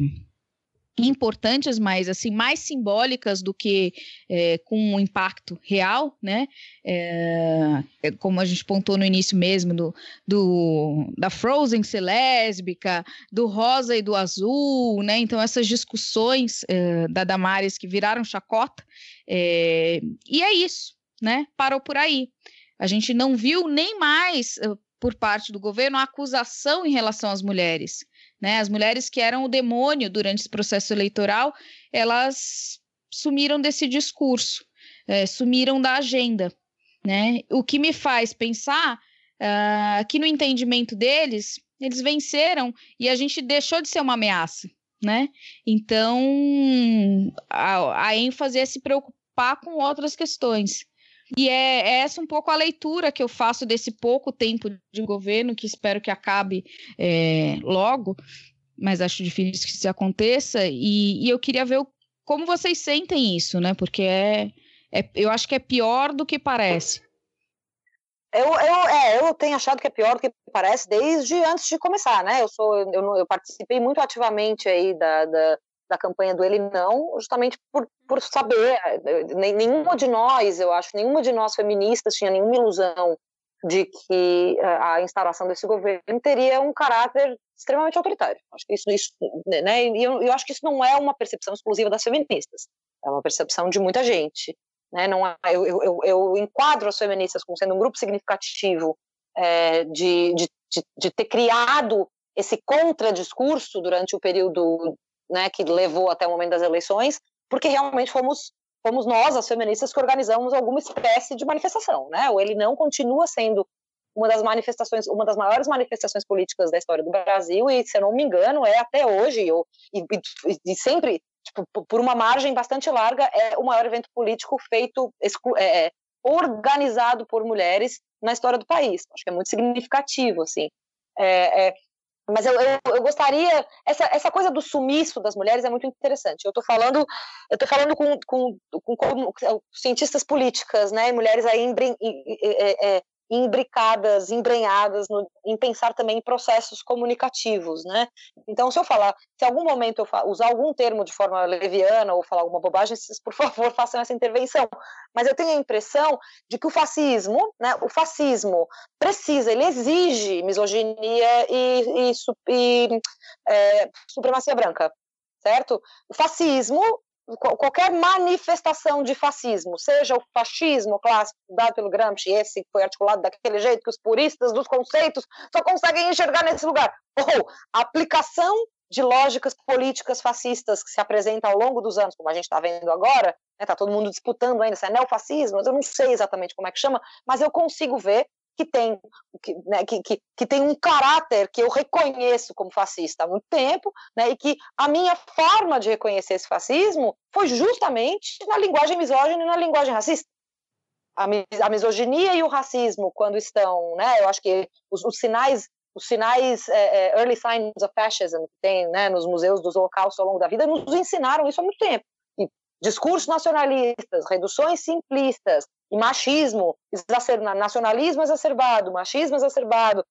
importantes, mas assim mais simbólicas do que é, com um impacto real, né? É, é, como a gente pontou no início mesmo do, do da Frozen ser lésbica, do rosa e do azul, né? Então essas discussões é, da Damares que viraram chacota é, e é isso, né? Parou por aí. A gente não viu nem mais eh, por parte do governo a acusação em relação às mulheres. Né? As mulheres que eram o demônio durante esse processo eleitoral, elas sumiram desse discurso, é, sumiram da agenda. Né? O que me faz pensar uh, que no entendimento deles, eles venceram e a gente deixou de ser uma ameaça. Né? Então, a, a ênfase é se preocupar com outras questões. E é, é, essa um pouco a leitura que eu faço desse pouco tempo de governo, que espero que acabe é, logo, mas acho difícil que isso aconteça. E, e eu queria ver o, como vocês sentem isso, né? Porque é, é, eu acho que é pior do que parece. Eu, eu, é, eu tenho achado que é pior do que parece desde antes de começar, né? Eu sou, eu, eu participei muito ativamente aí da, da da campanha do Ele Não, justamente por, por saber, nenhuma de nós, eu acho, nenhuma de nós feministas tinha nenhuma ilusão de que eh, a instalação desse governo teria um caráter extremamente autoritário. Acho que isso, isso né, e eu, eu acho que isso não é uma percepção exclusiva das feministas, é uma percepção de muita gente. Né, não é, eu, eu, eu enquadro as feministas como sendo um grupo significativo é, de, de, de, de ter criado esse contradiscurso durante o período né, que levou até o momento das eleições, porque realmente fomos fomos nós, as feministas, que organizamos alguma espécie de manifestação, né? O ele não continua sendo uma das manifestações, uma das maiores manifestações políticas da história do Brasil e, se eu não me engano, é até hoje eu, e, e, e sempre tipo, por uma margem bastante larga é o maior evento político feito é, é, organizado por mulheres na história do país. Acho que é muito significativo, assim. É, é, mas eu, eu, eu, gostaria essa, essa coisa do sumiço das mulheres é muito interessante. Eu estou falando eu tô falando com, com, com, com, cientistas políticas, né, mulheres aí em, é, imbricadas, embrenhadas no, em pensar também em processos comunicativos, né? Então, se eu falar, se algum momento eu usar algum termo de forma leviana ou falar alguma bobagem, vocês, por favor, façam essa intervenção. Mas eu tenho a impressão de que o fascismo, né? O fascismo precisa, ele exige misoginia e, e, e é, supremacia branca, certo? O fascismo qualquer manifestação de fascismo, seja o fascismo clássico dado pelo Gramsci, esse que foi articulado daquele jeito que os puristas dos conceitos só conseguem enxergar nesse lugar, ou a aplicação de lógicas políticas fascistas que se apresentam ao longo dos anos, como a gente está vendo agora, está né, tá todo mundo disputando ainda se é neofascismo, eu não sei exatamente como é que chama, mas eu consigo ver que tem, que, né, que, que, que, tem um caráter que eu reconheço como fascista há muito tempo, né, e que a minha forma de reconhecer esse fascismo foi justamente na linguagem misógina e na linguagem racista. A, a misoginia e o racismo, quando estão, né, eu acho que os, os sinais os sinais é, é, early signs of fascism que tem né, nos museus dos holocaustos ao longo da vida nos ensinaram isso há muito tempo. Discursos nacionalistas, reduções simplistas, e machismo, nacionalismo exacerbado, machismo exacerbado,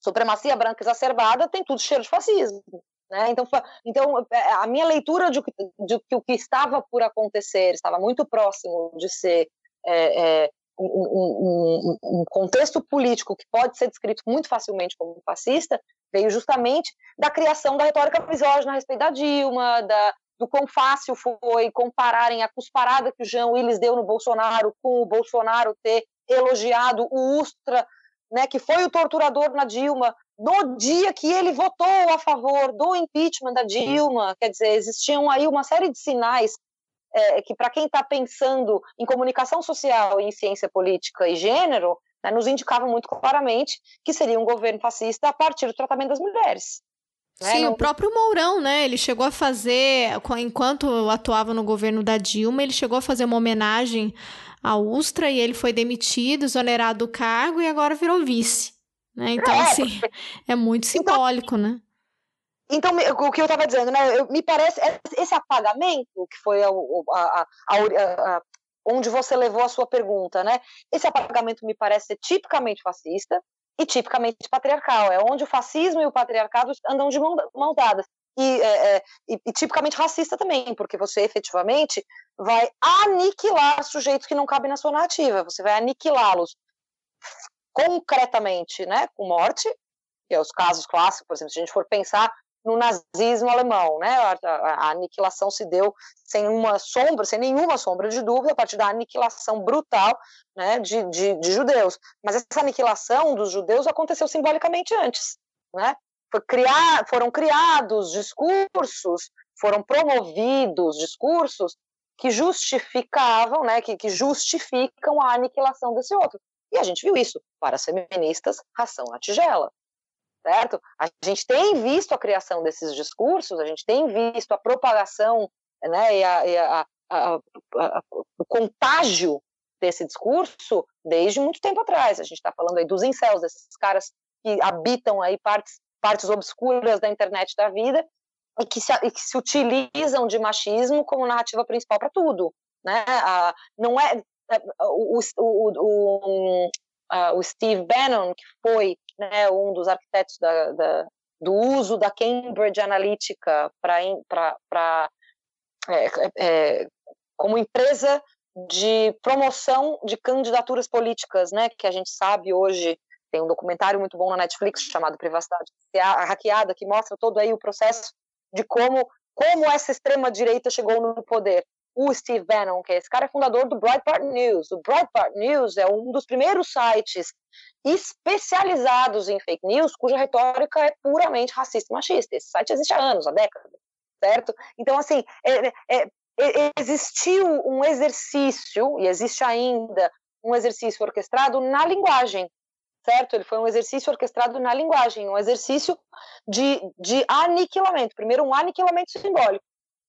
supremacia branca exacerbada, tem tudo cheiro de fascismo. Né? Então, então, é, a minha leitura de, que o que estava por acontecer estava muito próximo de ser é, é, um, um, um, contexto político que pode ser descrito muito facilmente como fascista, veio justamente da criação da retórica misógina a respeito da Dilma, da, do quão fácil foi compararem a cusparada que o Jean Willis deu no Bolsonaro com o Bolsonaro ter elogiado o Ustra, né, que foi o torturador na Dilma, no dia que ele votou a favor do impeachment da Dilma. Quer dizer, existiam aí uma série de sinais é, que, para quem está pensando em comunicação social, em ciência política e gênero, né, nos indicavam muito claramente que seria um governo fascista a partir do tratamento das mulheres. Né? Sim, o próprio Mourão, né? Ele chegou a fazer, enquanto atuava no governo da Dilma, ele chegou a fazer uma homenagem à Ustra e ele foi demitido, exonerado do cargo e agora virou vice. Né? Então, é, assim, é muito então, simbólico, então, né? Então, o que eu estava dizendo, né? Eu, me parece esse apagamento que foi a, a, a, onde você levou a sua pergunta, né? Esse apagamento me parece ser tipicamente fascista, e tipicamente patriarcal, é onde o fascismo e o patriarcado andam de mãos dadas. E, é, é, e, e, tipicamente racista também, porque você efetivamente vai aniquilar sujeitos que não cabem na sua narrativa, você vai aniquilá-los concretamente, né, com morte, que é os casos clássicos, por exemplo, se a gente for pensar no nazismo alemão, né? A, a, a, aniquilação se deu sem uma sombra, sem nenhuma sombra de dúvida, a partir da aniquilação brutal, né, de, de, de judeus. Mas essa aniquilação dos judeus aconteceu simbolicamente antes, né? Foi criar, foram criados discursos, foram promovidos discursos que justificavam, né, que, que justificam a aniquilação desse outro. E a gente viu isso para as feministas, ração na tigela certo? A gente tem visto a criação desses discursos, a gente tem visto a propagação, né, e, a, e a, a, o contágio desse discurso desde muito tempo atrás. A gente está falando aí dos incels, desses caras que habitam aí partes, partes obscuras da internet da vida e que se, e que se utilizam de machismo como narrativa principal para tudo, né? não é, é o, o, o, o Steve Bannon, que foi né, um dos arquitetos da, da, do uso da Cambridge Analytica para é, é, como empresa de promoção de candidaturas políticas, né, que a gente sabe hoje tem um documentário muito bom na Netflix chamado Privacidade Hackeada que mostra todo aí o processo de como como essa extrema direita chegou no poder o Steve Bannon, que é esse cara, é fundador do Breitbart News. O Breitbart News é um dos primeiros sites especializados em fake news cuja retórica é puramente racista e machista. Esse site existe há anos, há décadas, certo? Então, assim, é, é, é, existiu um exercício, e existe ainda um exercício orquestrado na linguagem, certo? Ele foi um exercício orquestrado na linguagem, um exercício de, de aniquilamento. Primeiro, um aniquilamento simbólico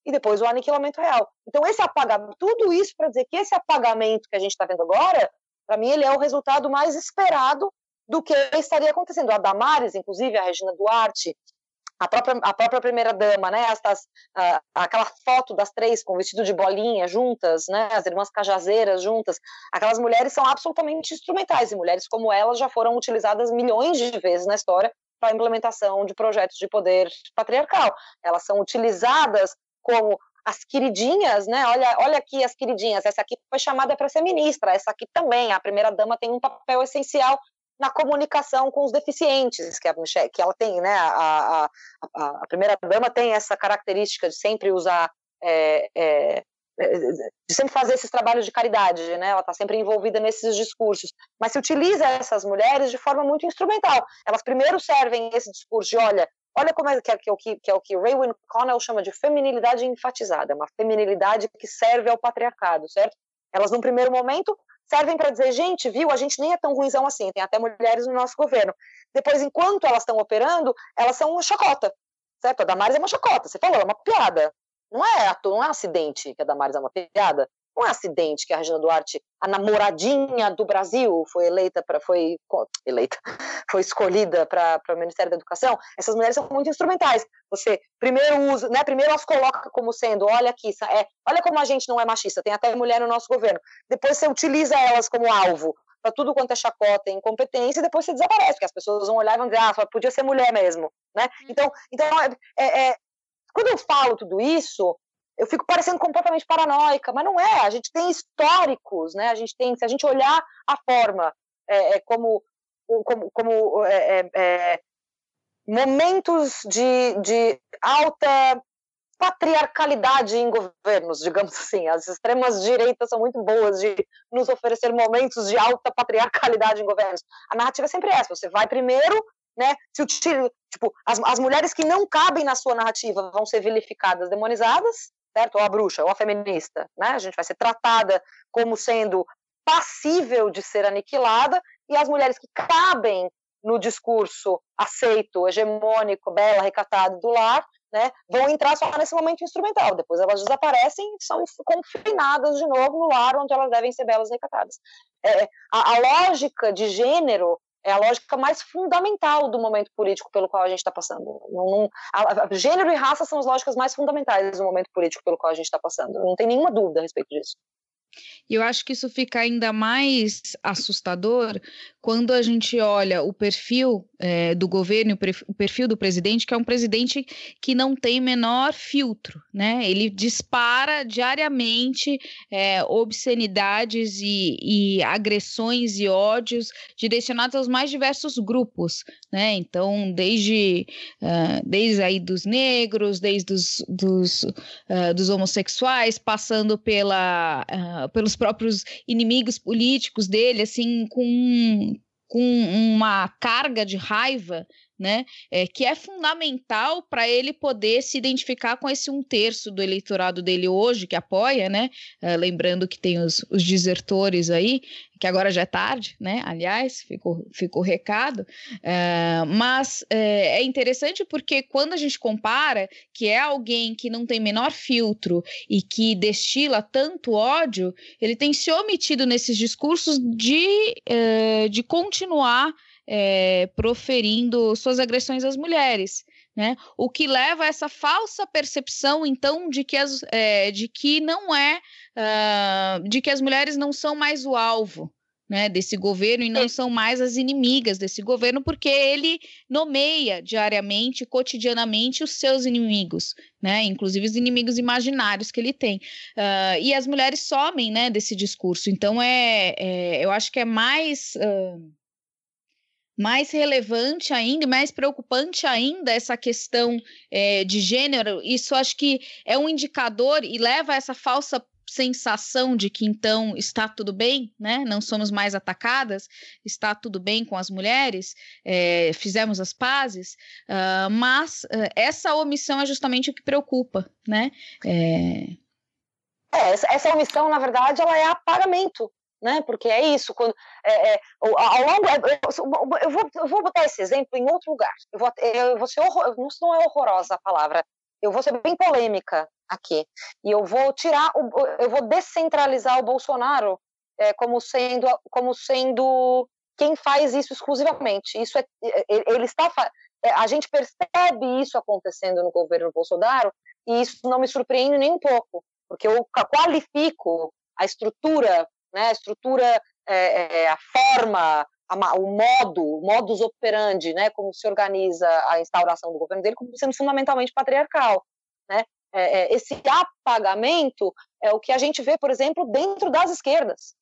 e depois o aniquilamento real. Então, esse apagamento, tudo isso para dizer que esse apagamento que a gente está vendo agora, para mim, ele é o resultado mais esperado do que estaria acontecendo. A Damares, inclusive, a Regina Duarte, a própria, a própria primeira dama, né, estas, uh, aquela foto das três com vestido de bolinha juntas, né, as irmãs cajazeiras juntas, aquelas mulheres são absolutamente instrumentais e mulheres como elas já foram utilizadas milhões de vezes na história para a implementação de projetos de poder patriarcal. Elas são utilizadas como as queridinhas, né? Olha, olha aqui as queridinhas. Essa aqui foi chamada para ser ministra. Essa aqui também. A primeira dama tem um papel essencial na comunicação com os deficientes, que, a, que ela tem, né, a, a, a primeira-dama tem essa característica de sempre usar, é, é, é, de sempre fazer esses trabalhos de caridade, né, ela está sempre envolvida nesses discursos, mas se utiliza essas mulheres de forma muito instrumental, elas primeiro servem esse discurso de, olha, olha como é que é, que é o que, que, é o que Raywin Connell chama de feminilidade enfatizada, uma feminilidade que serve ao patriarcado, certo? Elas, num primeiro momento, servem para dizer, gente, viu, a gente nem é tão ruimzão assim, tem até mulheres no nosso governo. Depois, enquanto elas estão operando, elas são uma chacota, certo? A Damares é uma chacota, você falou, é uma piada. Não é, não é um acidente que a Damares é uma piada. Não é um acidente que a Regina Duarte, a namoradinha do Brasil, foi eleita para foi eleita, foi escolhida para o Ministério da Educação. Essas mulheres são muito instrumentais. Você primeiro usa, né? Primeiro as coloca como sendo, olha aqui, é, olha como a gente não é machista, tem até mulher no nosso governo. Depois você utiliza elas como alvo para tudo quanto é chacota e incompetência, e depois você desaparece, porque as pessoas vão olhar e vão dizer, ah, podia ser mulher mesmo, né? Então, então é, é, quando eu falo tudo isso, eu fico parecendo completamente paranoica, mas não é. A gente tem históricos, né? A gente tem, se a gente olhar a forma é, é como, como, como é, é, é, momentos de, de alta patriarcalidade em governos, digamos assim. As extremas direitas são muito boas de nos oferecer momentos de alta patriarcalidade em governos. A narrativa é sempre essa: você vai primeiro, né? Se utiliza, tipo, as, as mulheres que não cabem na sua narrativa vão ser vilificadas, demonizadas, certo? Ou a bruxa, ou a feminista, né? A gente vai ser tratada como sendo passível de ser aniquilada, e as mulheres que cabem no discurso aceito, hegemônico, bela, recatado do lar, né, vão entrar só nesse momento instrumental. Depois elas desaparecem e são confinadas de novo no lar onde elas devem ser belas recatadas. É, a, a lógica de gênero é a lógica mais fundamental do momento político pelo qual a gente está passando. Não, a, a, gênero e raça são as lógicas mais fundamentais do momento político pelo qual a gente está passando. Não tem nenhuma dúvida a respeito disso. E eu acho que isso fica ainda mais assustador quando a gente olha o perfil é, do governo, o perfil do presidente, que é um presidente que não tem menor filtro, né? Ele dispara diariamente é, obscenidades e, e, agressões e ódios direcionados aos mais diversos grupos, né? Então, desde, uh, desde aí dos negros, desde os, dos, uh, dos homossexuais, passando pela, uh, pelos próprios inimigos políticos dele, assim, com com uma carga de raiva, né, é, que é fundamental para ele poder se identificar com esse um terço do eleitorado dele hoje que apoia, né, é, lembrando que tem os, os desertores aí, que agora já é tarde, né? Aliás, ficou, ficou recado. É, mas é, é, interessante porque quando a gente compara que é alguém que não tem menor filtro e que destila tanto ódio, ele tem se omitido nesses discursos de, é, de continuar proferindo suas agressões às mulheres. Né? O que leva a essa falsa percepção, então, de que, as, é, de que não é, uh, de que as mulheres não são mais o alvo. Né, desse governo e não são mais as inimigas desse governo, porque ele nomeia diariamente, cotidianamente, os seus inimigos, né, inclusive os inimigos imaginários que ele tem. Uh, e as mulheres somem né, desse discurso. Então, é, é eu acho que é mais. Uh, mais relevante ainda, mais preocupante ainda essa questão é, de gênero. Isso acho que é um indicador e leva a essa falsa sensação de que então está tudo bem, né? Não somos mais atacadas, está tudo bem com as mulheres, é, fizemos as pazes, uh, mas uh, essa omissão é justamente o que preocupa, né? É... É, essa omissão, na verdade, ela é apagamento né? Porque é isso, quando é, é, ao longo eu vou, eu vou botar esse exemplo em outro lugar. Eu vou, eu vou ser horror, não é horrorosa a palavra. Eu vou ser bem polêmica aqui e eu vou tirar, eu vou descentralizar o Bolsonaro é, como sendo como sendo quem faz isso exclusivamente. Isso é, ele está, a gente percebe isso acontecendo no governo Bolsonaro e isso não me surpreende nem um pouco, porque eu qualifico a estrutura, né, a estrutura, é, é, a forma, a, o modo, o modus operandi, né, como se organiza a instauração do governo dele, como sendo fundamentalmente patriarcal, né? É, é esse apagamento é o que a gente vê, por exemplo, dentro das esquerdas.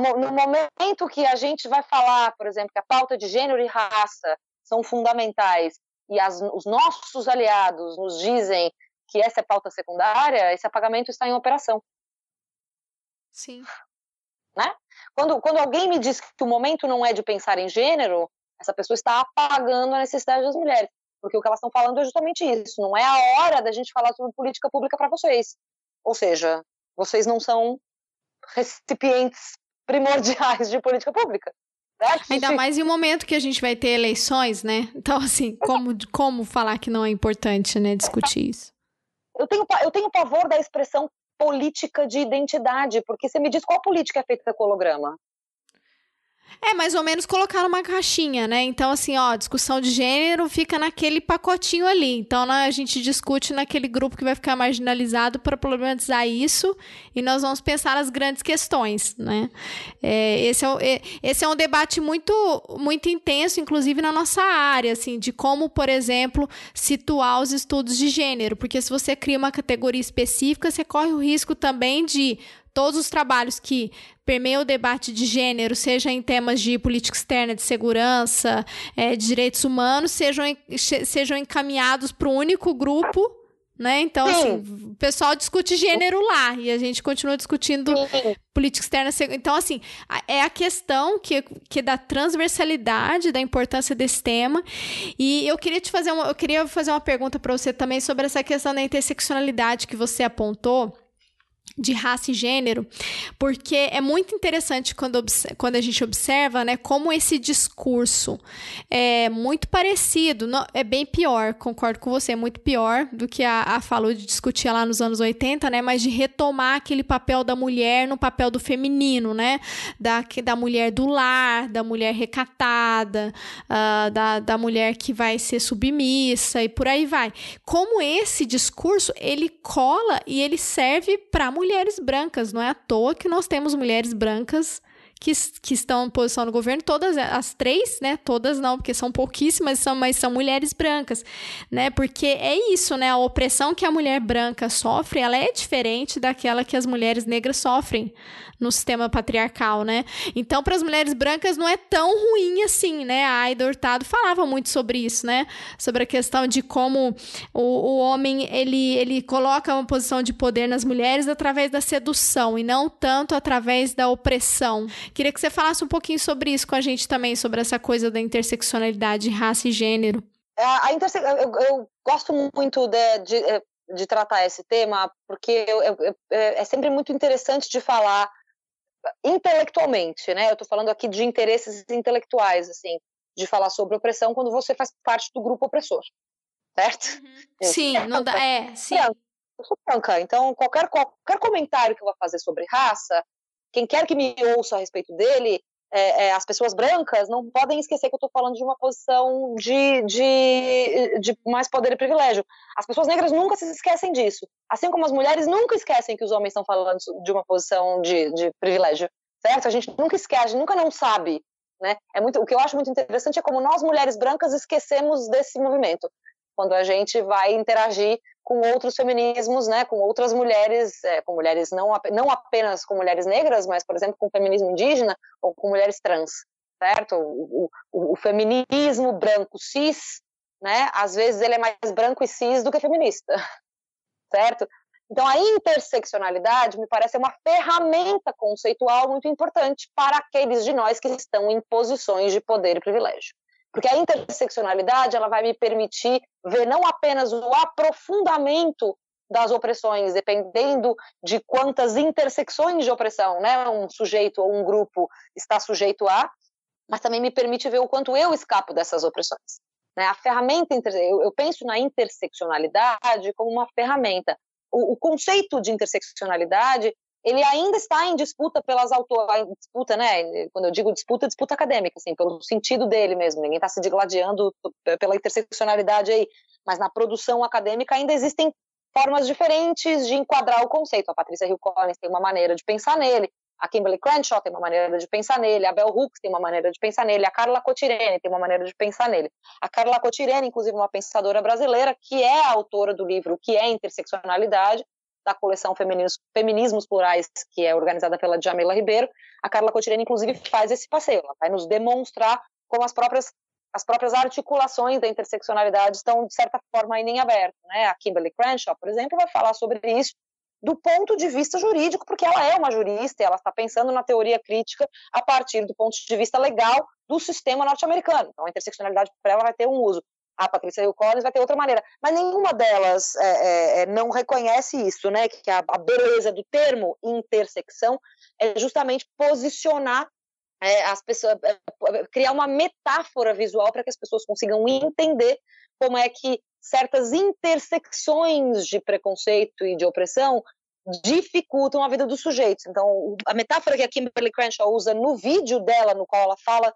No momento que a gente vai falar, por exemplo, que a pauta de gênero e raça são fundamentais e as, os nossos aliados nos dizem que essa é pauta secundária, esse apagamento está em operação. Sim. Né? Quando, quando alguém me diz que o momento não é de pensar em gênero, essa pessoa está apagando a necessidade das mulheres. Porque o que elas estão falando é justamente isso. Não é a hora da gente falar sobre política pública para vocês. Ou seja, vocês não são recipientes primordiais de política pública. Ainda mais em um momento que a gente vai ter eleições, né? Então, assim, como, como falar que não é importante, né, discutir isso? Eu tenho, eu tenho pavor da expressão política de identidade, porque você me diz qual política é feita com holograma? É, mais ou menos colocar numa caixinha, né? Então, assim, ó, discussão de gênero fica naquele pacotinho ali. Então, né, a gente discute naquele grupo que vai ficar marginalizado para problematizar isso e nós vamos pensar nas grandes questões, né? É, esse, é, é, esse é um debate muito, muito intenso, inclusive na nossa área, assim, de como, por exemplo, situar os estudos de gênero. Porque se você cria uma categoria específica, você corre o risco também de todos os trabalhos que permeiam o debate de gênero, seja em temas de política externa, de segurança, é, de direitos humanos, sejam, sejam encaminhados para um único grupo né? Então, Sim. assim, o pessoal discute gênero lá e a gente continua discutindo Sim. política externa. Então, assim, é a questão que, que da transversalidade, da importância desse tema. E eu queria te fazer uma, eu queria fazer uma pergunta para você também sobre essa questão da interseccionalidade que você apontou de raça e gênero, porque é muito interessante quando, quando a gente observa né, como esse discurso é muito parecido, não, é bem pior, concordo com você, é muito pior do que a, a falou de discutir lá nos anos 80, né, mas de retomar aquele papel da mulher no papel do feminino, né, da, da mulher do lar, da mulher recatada, uh, da, da mulher que vai ser submissa e por aí vai. Como esse discurso, ele cola e ele serve para mulheres brancas. Não é à toa que nós temos mulheres brancas que, que estão em posição no governo, todas as três, né? Todas não, porque são pouquíssimas, são, mas são mulheres brancas, né? Porque é isso, né? A opressão que a mulher branca sofre, ela é diferente daquela que as mulheres negras sofrem no sistema patriarcal, né? Então, para as mulheres brancas não é tão ruim assim, né? A Aida Hurtado falava muito sobre isso, né? Sobre a questão de como o, o homem, ele, ele coloca uma posição de poder nas mulheres através da sedução e não tanto através da opressão. Queria que você falasse um pouquinho sobre isso com a gente também, sobre essa coisa da interseccionalidade, raça e gênero. É, a interse... eu, eu gosto muito de, de, de, tratar esse tema, porque eu, eu, é sempre muito interessante de falar intelectualmente, né? Eu estou falando aqui de interesses intelectuais, assim, de falar sobre opressão quando você faz parte do grupo opressor, certo? Uhum. Sim, não dá, é, sim. Eu sou branca, então qualquer, qualquer comentário que eu vou fazer sobre raça, quem quer que me ouça a respeito dele, é, é, as pessoas brancas não podem esquecer que eu estou falando de uma posição de, de, de, mais poder e privilégio. As pessoas negras nunca se esquecem disso. Assim como as mulheres nunca esquecem que os homens estão falando de uma posição de, de privilégio. Certo? A gente nunca esquece, nunca não sabe. Né? É muito, o que eu acho muito interessante é como nós, mulheres brancas, esquecemos desse movimento. Quando a gente vai interagir com outros feminismos, né, com outras mulheres, é, com mulheres não, não apenas com mulheres negras, mas, por exemplo, com feminismo indígena ou com mulheres trans, certo? O, o, o feminismo branco cis, né, às vezes ele é mais branco e cis do que feminista, certo? Então, a interseccionalidade me parece uma ferramenta conceitual muito importante para aqueles de nós que estão em posições de poder e privilégio. Porque a interseccionalidade ela vai me permitir ver não apenas o aprofundamento das opressões, dependendo de quantas intersecções de opressão né, um sujeito ou um grupo está sujeito a, mas também me permite ver o quanto eu escapo dessas opressões. Né? A ferramenta, eu, penso na interseccionalidade como uma ferramenta. O conceito de interseccionalidade ele ainda está em disputa pelas autoras, disputa, né? Quando eu digo disputa, disputa acadêmica, assim, pelo sentido dele mesmo. Ninguém está se digladiando pela interseccionalidade aí, mas na produção acadêmica ainda existem formas diferentes de enquadrar o conceito. A Patrícia Hill Collins tem uma maneira de pensar nele, a Kimberly Crenshaw tem uma maneira de pensar nele, a Bell Hooks tem uma maneira de pensar nele, a Carla Cotirene tem uma maneira de pensar nele. A Carla Cotirene, inclusive, uma pensadora brasileira, que é autora do livro que é interseccionalidade, da coleção Feminismos, Plurais, que é organizada pela Jamila Ribeiro. A Carla Cotirene, inclusive, faz esse passeio, ela vai nos demonstrar como as próprias as próprias articulações da interseccionalidade estão, de certa forma, ainda em aberto. Né? A Kimberly Crenshaw, por exemplo, vai falar sobre isso do ponto de vista jurídico, porque ela é uma jurista e ela está pensando na teoria crítica a partir do ponto de vista legal do sistema norte-americano. Então, a interseccionalidade para ela vai ter um uso. A Patrícia Hill Collins vai ter outra maneira. Mas nenhuma delas é, é, é não reconhece isso, né? Que a, a, beleza do termo intersecção é justamente posicionar é, as pessoas, é, criar uma metáfora visual para que as pessoas consigam entender como é que certas intersecções de preconceito e de opressão dificultam a vida dos sujeitos. Então, a metáfora que a Kimberly Crenshaw usa no vídeo dela, no qual ela fala,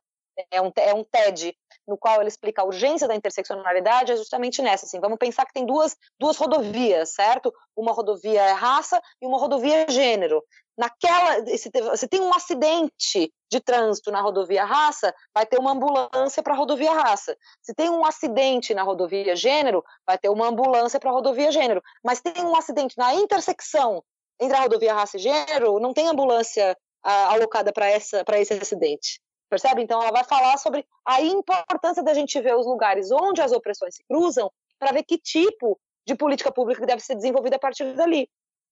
é um, é um TED, no qual ela explica a urgência da interseccionalidade, é justamente nessa. Assim, vamos pensar que tem duas, duas rodovias, certo? Uma rodovia é raça e uma rodovia é gênero naquela se, tem um acidente de trânsito na rodovia raça, vai ter uma ambulância para a rodovia raça. Se tem um acidente na rodovia gênero, vai ter uma ambulância para a rodovia gênero. Mas tem um acidente na intersecção entre a rodovia raça e gênero, não tem ambulância ah, alocada para esse acidente. Percebe? Então ela vai falar sobre a importância da gente ver os lugares onde as opressões se cruzam para ver que tipo de política pública deve ser desenvolvida a partir dali,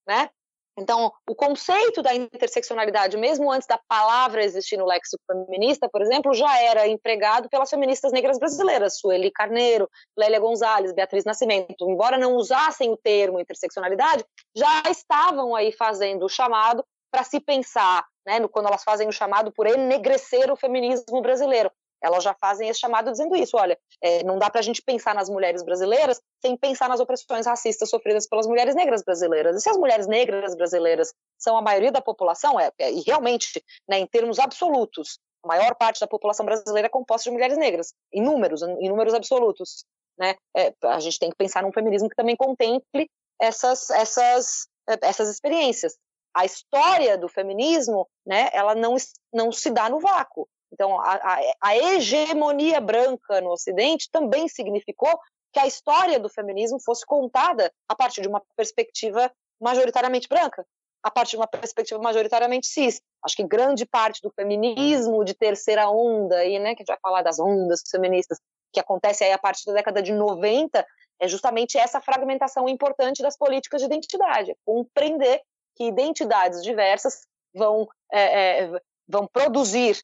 né? Então, o conceito da interseccionalidade, mesmo antes da palavra existir no léxico feminista, por exemplo, já era empregado pelas feministas negras brasileiras, Sueli Carneiro, Lélia Gonzalez, Beatriz Nascimento. Embora não usassem o termo interseccionalidade, já estavam aí fazendo o chamado para se pensar, né, quando elas fazem o chamado por enegrecer o feminismo brasileiro elas já fazem esse chamado dizendo isso, olha, é, não dá para a gente pensar nas mulheres brasileiras sem pensar nas opressões racistas sofridas pelas mulheres negras brasileiras. E se as mulheres negras brasileiras são a maioria da população, é, é e realmente, né, em termos absolutos, a maior parte da população brasileira é composta de mulheres negras, em números, em números absolutos. Né? É, a gente tem que pensar num feminismo que também contemple essas, essas, essas experiências. A história do feminismo, né, ela não, não se dá no vácuo. Então, a, a, a hegemonia branca no Ocidente também significou que a história do feminismo fosse contada a partir de uma perspectiva majoritariamente branca, a partir de uma perspectiva majoritariamente cis. Acho que grande parte do feminismo de terceira onda, aí, né, que a gente vai falar das ondas feministas, que acontece aí a partir da década de 90, é justamente essa fragmentação importante das políticas de identidade, compreender que identidades diversas vão, é, é, vão produzir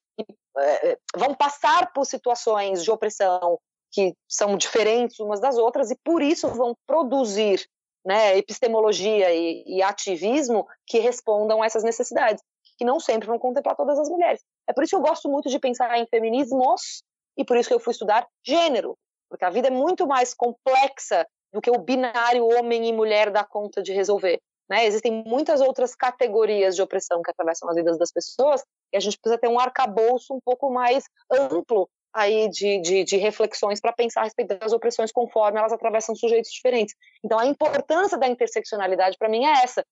é, é, vão passar por situações de opressão que são diferentes umas das outras e por isso vão produzir né, epistemologia e, e, ativismo que respondam a essas necessidades, que não sempre vão contemplar todas as mulheres. É por isso que eu gosto muito de pensar em feminismos e por isso que eu fui estudar gênero, porque a vida é muito mais complexa do que o binário homem e mulher dá conta de resolver. Né? Existem muitas outras categorias de opressão que atravessam as vidas das pessoas e a gente precisa ter um arcabouço um pouco mais amplo aí de, de, de reflexões para pensar a respeito das opressões conforme elas atravessam sujeitos diferentes. Então, a importância da interseccionalidade para mim é essa.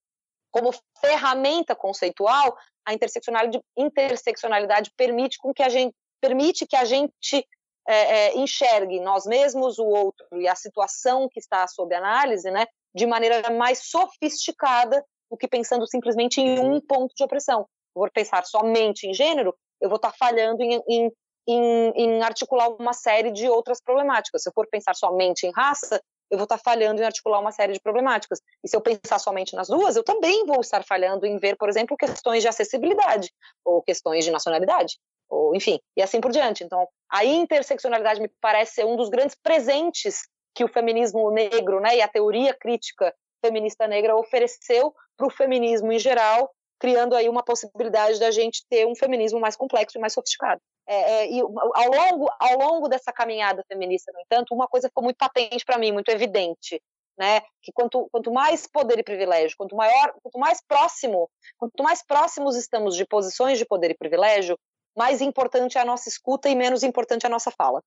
Como ferramenta conceitual, a interseccionalidade, interseccionalidade permite com que a gente permite que a gente é, é, enxergue nós mesmos, o outro e a situação que está sob análise, né, de maneira mais sofisticada do que pensando simplesmente em um ponto de opressão. Eu vou pensar somente em gênero, eu vou estar falhando em, em, em, em articular uma série de outras problemáticas. Se eu for pensar somente em raça, eu vou estar falhando em articular uma série de problemáticas. E se eu pensar somente nas duas, eu também vou estar falhando em ver, por exemplo, questões de acessibilidade ou questões de nacionalidade, ou enfim, e assim por diante. Então, a interseccionalidade me parece ser um dos grandes presentes que o feminismo negro né, e a teoria crítica feminista negra ofereceu para o feminismo em geral, criando aí uma possibilidade da gente ter um feminismo mais complexo e mais sofisticado. É, é, e ao longo, ao longo dessa caminhada feminista, no entanto, uma coisa ficou muito patente para mim, muito evidente. né? Que quanto, quanto mais poder e privilégio, quanto maior, quanto mais próximo, quanto mais próximos estamos de posições de poder e privilégio, mais importante é a nossa escuta e menos importante é a nossa fala,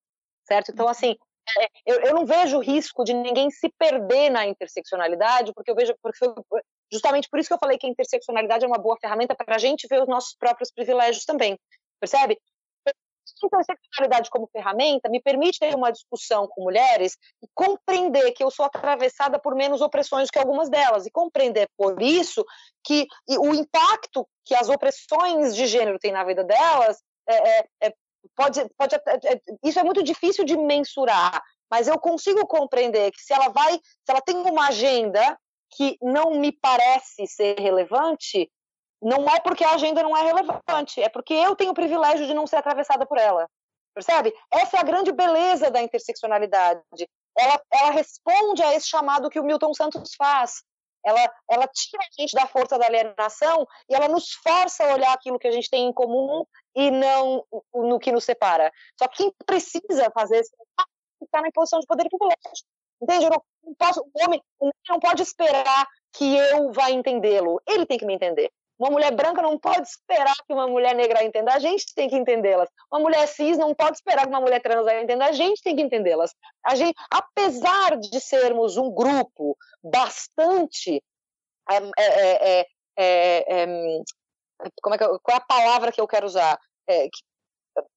certo? Então, assim, é, eu, eu não vejo risco de ninguém se perder na interseccionalidade, porque eu vejo, porque foi justamente por isso que eu falei que a interseccionalidade é uma boa ferramenta para a gente ver os nossos próprios privilégios também, percebe? Interseccionalidade como ferramenta me permite ter uma discussão com mulheres e compreender que eu sou atravessada por menos opressões que algumas delas e compreender por isso que o impacto que as opressões de gênero têm na vida delas é, é, é pode, pode é, é, isso é muito difícil de mensurar, mas eu consigo compreender que se ela vai, se ela tem uma agenda que não me parece ser relevante, não é porque a agenda não é relevante, é porque eu tenho o privilégio de não ser atravessada por ela. Percebe? Essa é a grande beleza da interseccionalidade. Ela, ela responde a esse chamado que o Milton Santos faz. Ela, ela tira a gente da força da alienação e ela nos força a olhar aquilo que a gente tem em comum e não no que nos separa. Só que quem precisa fazer isso está na posição de poder e privilégio. Entende? Eu não posso, o homem não pode esperar que eu vá entendê-lo. Ele tem que me entender. Uma mulher branca não pode esperar que uma mulher negra entenda, a gente tem que entendê-las. Uma mulher cis não pode esperar que uma mulher trans entenda, a gente tem que entendê-las. A gente, apesar de sermos um grupo bastante é, é, é, como é que, qual é a palavra que eu quero usar?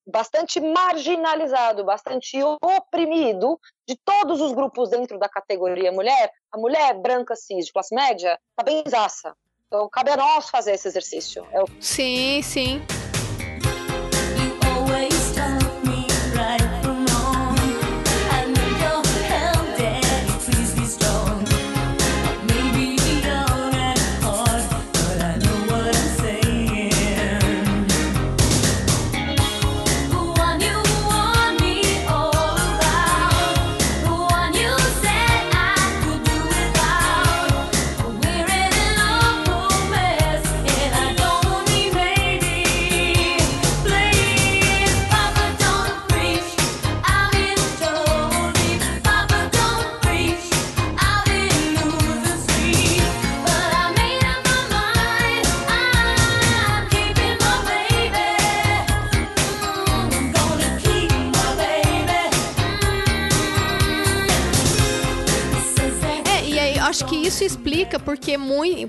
bastante marginalizado, bastante oprimido de todos os grupos dentro da categoria mulher, a mulher branca cis de classe média está bem zaça. Então, cabe a nós fazer esse exercício. Eu... Sim, sim.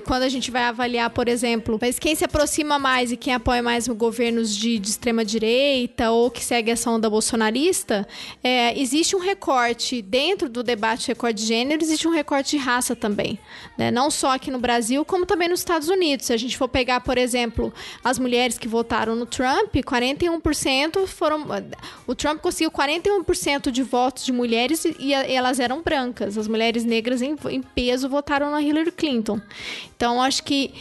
Quando a gente vai avaliar, por exemplo, mas quem se aproxima mais e quem apoia mais governos de, de extrema direita ou que segue essa onda bolsonarista, é, existe um recorte dentro do debate recorte de gênero, existe um recorte de raça também, né? Não só aqui no Brasil, como também nos Estados Unidos. Se a gente for pegar, por exemplo, as mulheres que votaram no Trump, 41% foram o Trump conseguiu 41% de votos de mulheres e, e elas eram brancas. As mulheres negras em, em peso votaram votaram na Hillary Clinton. Então, acho que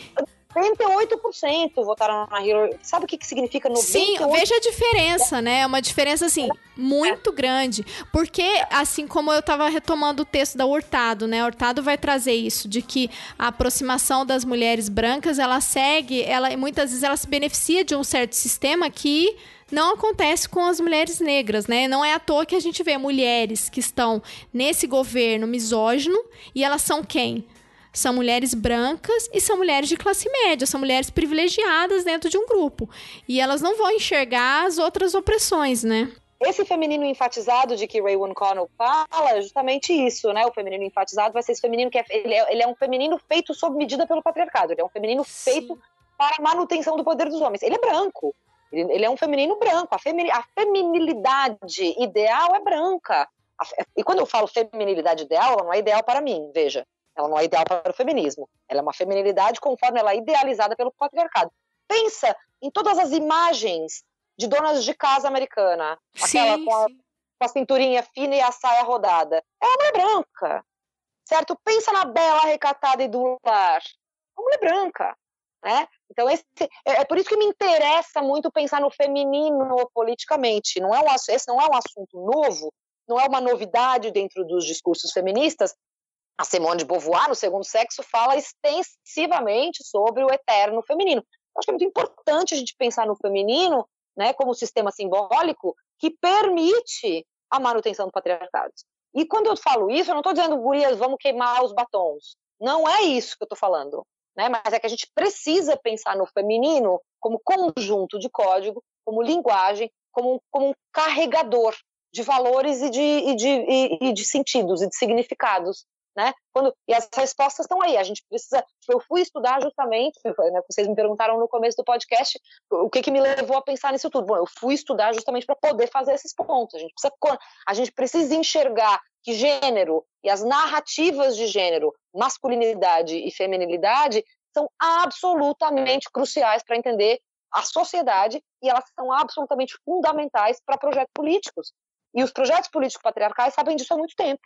98% votaram na Hillary. Sabe o que, que significa 98%? Sim, veja a diferença, né? É uma diferença, assim, muito grande. Porque, assim como eu estava retomando o texto da Hurtado, né? Hurtado vai trazer isso, de que a aproximação das mulheres brancas, ela segue, ela muitas vezes ela se beneficia de um certo sistema que não acontece com as mulheres negras, né? Não é à toa que a gente vê mulheres que estão nesse governo misógino e elas são quem? São mulheres brancas e são mulheres de classe média, são mulheres privilegiadas dentro de um grupo. E elas não vão enxergar as outras opressões, né? Esse feminino enfatizado de que Ray Connell fala é justamente isso, né? O feminino enfatizado vai ser esse feminino que é, ele é, ele é um feminino feito sob medida pelo patriarcado. Ele é um feminino Sim. feito para a manutenção do poder dos homens. Ele é branco. Ele, ele é um feminino branco. A, femini, a feminilidade ideal é branca. A, e quando eu falo feminilidade ideal, ela não é ideal para mim, veja. Ela não é ideal para o feminismo. Ela é uma feminilidade conforme ela é idealizada pelo patriarcado. Pensa em todas as imagens de donas de casa americana. Aquela sim, com, a, com a cinturinha fina e a saia rodada. É uma mulher branca. Certo? Pensa na bela, recatada e do lar. É uma mulher branca. Né? Então, esse, é, é, por isso que me interessa muito pensar no feminino politicamente. Não é um, esse não é um assunto novo, não é uma novidade dentro dos discursos feministas, a Simone de Beauvoir, no Segundo Sexo, fala extensivamente sobre o eterno feminino. Eu acho que é muito importante a gente pensar no feminino né, como sistema simbólico que permite a manutenção do patriarcado. E quando eu falo isso, eu não estou dizendo, gurias, vamos queimar os batons. Não é isso que eu estou falando. Né? Mas é que a gente precisa pensar no feminino como conjunto de código, como linguagem, como, como um carregador de valores e de, e de, e, e de sentidos e de significados. Né? Quando, e as respostas estão aí. A gente precisa. Eu fui estudar justamente, né, vocês me perguntaram no começo do podcast o que, que me levou a pensar nisso tudo. Bom, eu fui estudar justamente para poder fazer esses pontos. A gente, precisa, a gente precisa enxergar que gênero e as narrativas de gênero, masculinidade e feminilidade, são absolutamente cruciais para entender a sociedade e elas são absolutamente fundamentais para projetos políticos. E os projetos políticos patriarcais sabem disso há muito tempo.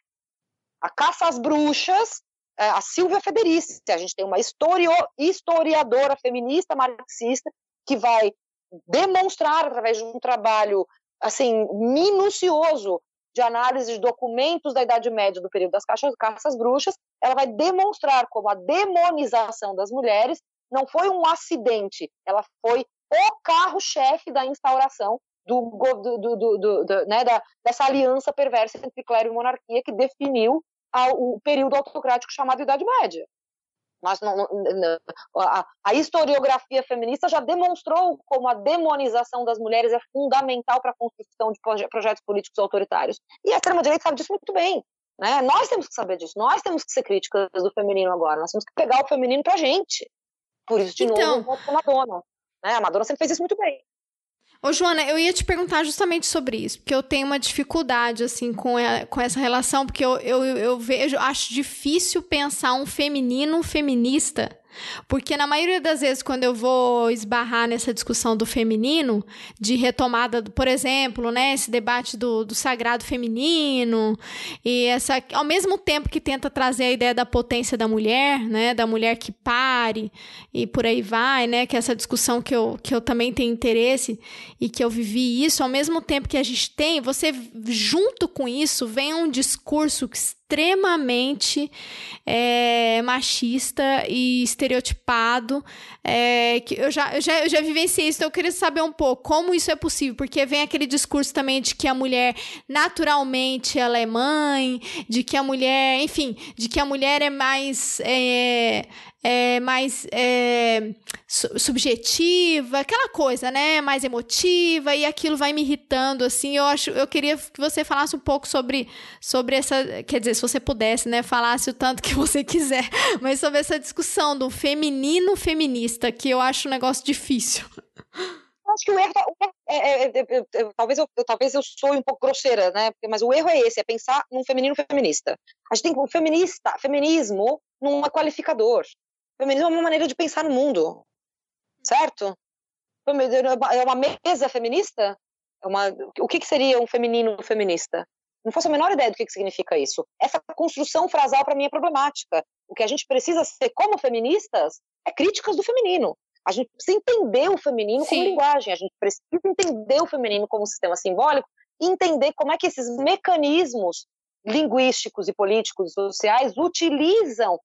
A caça às bruxas, é, a Silvia Federici, a gente tem uma historio, historiadora feminista marxista que vai demonstrar através de um trabalho assim minucioso de análise de documentos da Idade Média do período das caças, caças bruxas, ela vai demonstrar como a demonização das mulheres não foi um acidente, ela foi o carro-chefe da instauração do, do, do, do né, da, dessa aliança perversa entre clero e monarquia que definiu a, o período autocrático chamado Idade Média. Mas não, não, a, a, historiografia feminista já demonstrou como a demonização das mulheres é fundamental para a construção de proje projetos políticos autoritários. E a extrema-direita sabe disso muito bem. Né? Nós temos que saber disso, nós temos que ser críticas do feminino agora, nós temos que pegar o feminino para a gente. Por isso, de então... novo, eu a Madonna. Né? A Madonna sempre fez isso muito bem. Ô, Joana, eu ia te perguntar justamente sobre isso, porque eu tenho uma dificuldade, assim, com, a, com essa relação, porque eu, eu, eu vejo, acho difícil pensar um feminino feminista porque na maioria das vezes, quando eu vou esbarrar nessa discussão do feminino, de retomada, por exemplo, né, esse debate do, do sagrado feminino, e essa, ao mesmo tempo que tenta trazer a ideia da potência da mulher, né, da mulher que pare, e por aí vai, né, que é essa discussão que eu, que eu também tenho interesse e que eu vivi isso, ao mesmo tempo que a gente tem, você junto com isso vem um discurso que extremamente é, machista e estereotipado. É, que eu já, eu já, eu já vivenciei isso, então eu queria saber um pouco como isso é possível, porque vem aquele discurso também de que a mulher naturalmente ela é mãe, de que a mulher, enfim, de que a mulher é mais. É, é, mais é, subjetiva, aquela coisa, né? Mais emotiva, e aquilo vai me irritando, assim. Eu acho, eu queria que você falasse um pouco sobre, sobre essa. Quer dizer, se você pudesse, né? Falasse o tanto que você quiser, mas sobre essa discussão do feminino feminista, que eu acho um negócio difícil. acho que o erro, é, é, é, talvez eu, talvez eu sou um pouco grosseira, né? Mas o erro é esse, é pensar num feminino feminista. A gente tem um feminista, feminismo não é qualificador. Feminismo é uma maneira de pensar no mundo, certo? É uma mesa feminista? É uma, o que, que seria um feminino feminista? Não faço a menor ideia do que, que significa isso. Essa construção frasal para mim é problemática. O que a gente precisa ser como feministas é críticas do feminino. A gente precisa entender o feminino Sim. como linguagem, a gente precisa entender o feminino como sistema simbólico e entender como é que esses mecanismos linguísticos e políticos e sociais utilizam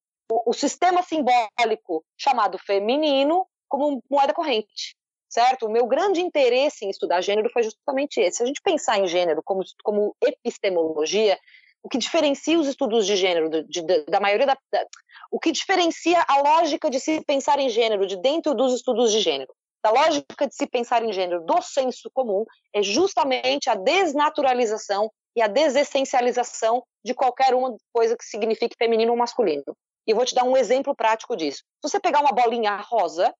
o, sistema simbólico chamado feminino como moeda corrente, certo? O meu grande interesse em estudar gênero foi justamente esse. Se a gente pensar em gênero como, como epistemologia, o que diferencia os estudos de gênero de, de, da maioria da, da, o que diferencia a lógica de se pensar em gênero de dentro dos estudos de gênero da lógica de se pensar em gênero do senso comum é justamente a desnaturalização e a desessencialização de qualquer uma coisa que signifique feminino ou masculino. E eu vou te dar um exemplo prático disso. Se você pegar uma bolinha rosa,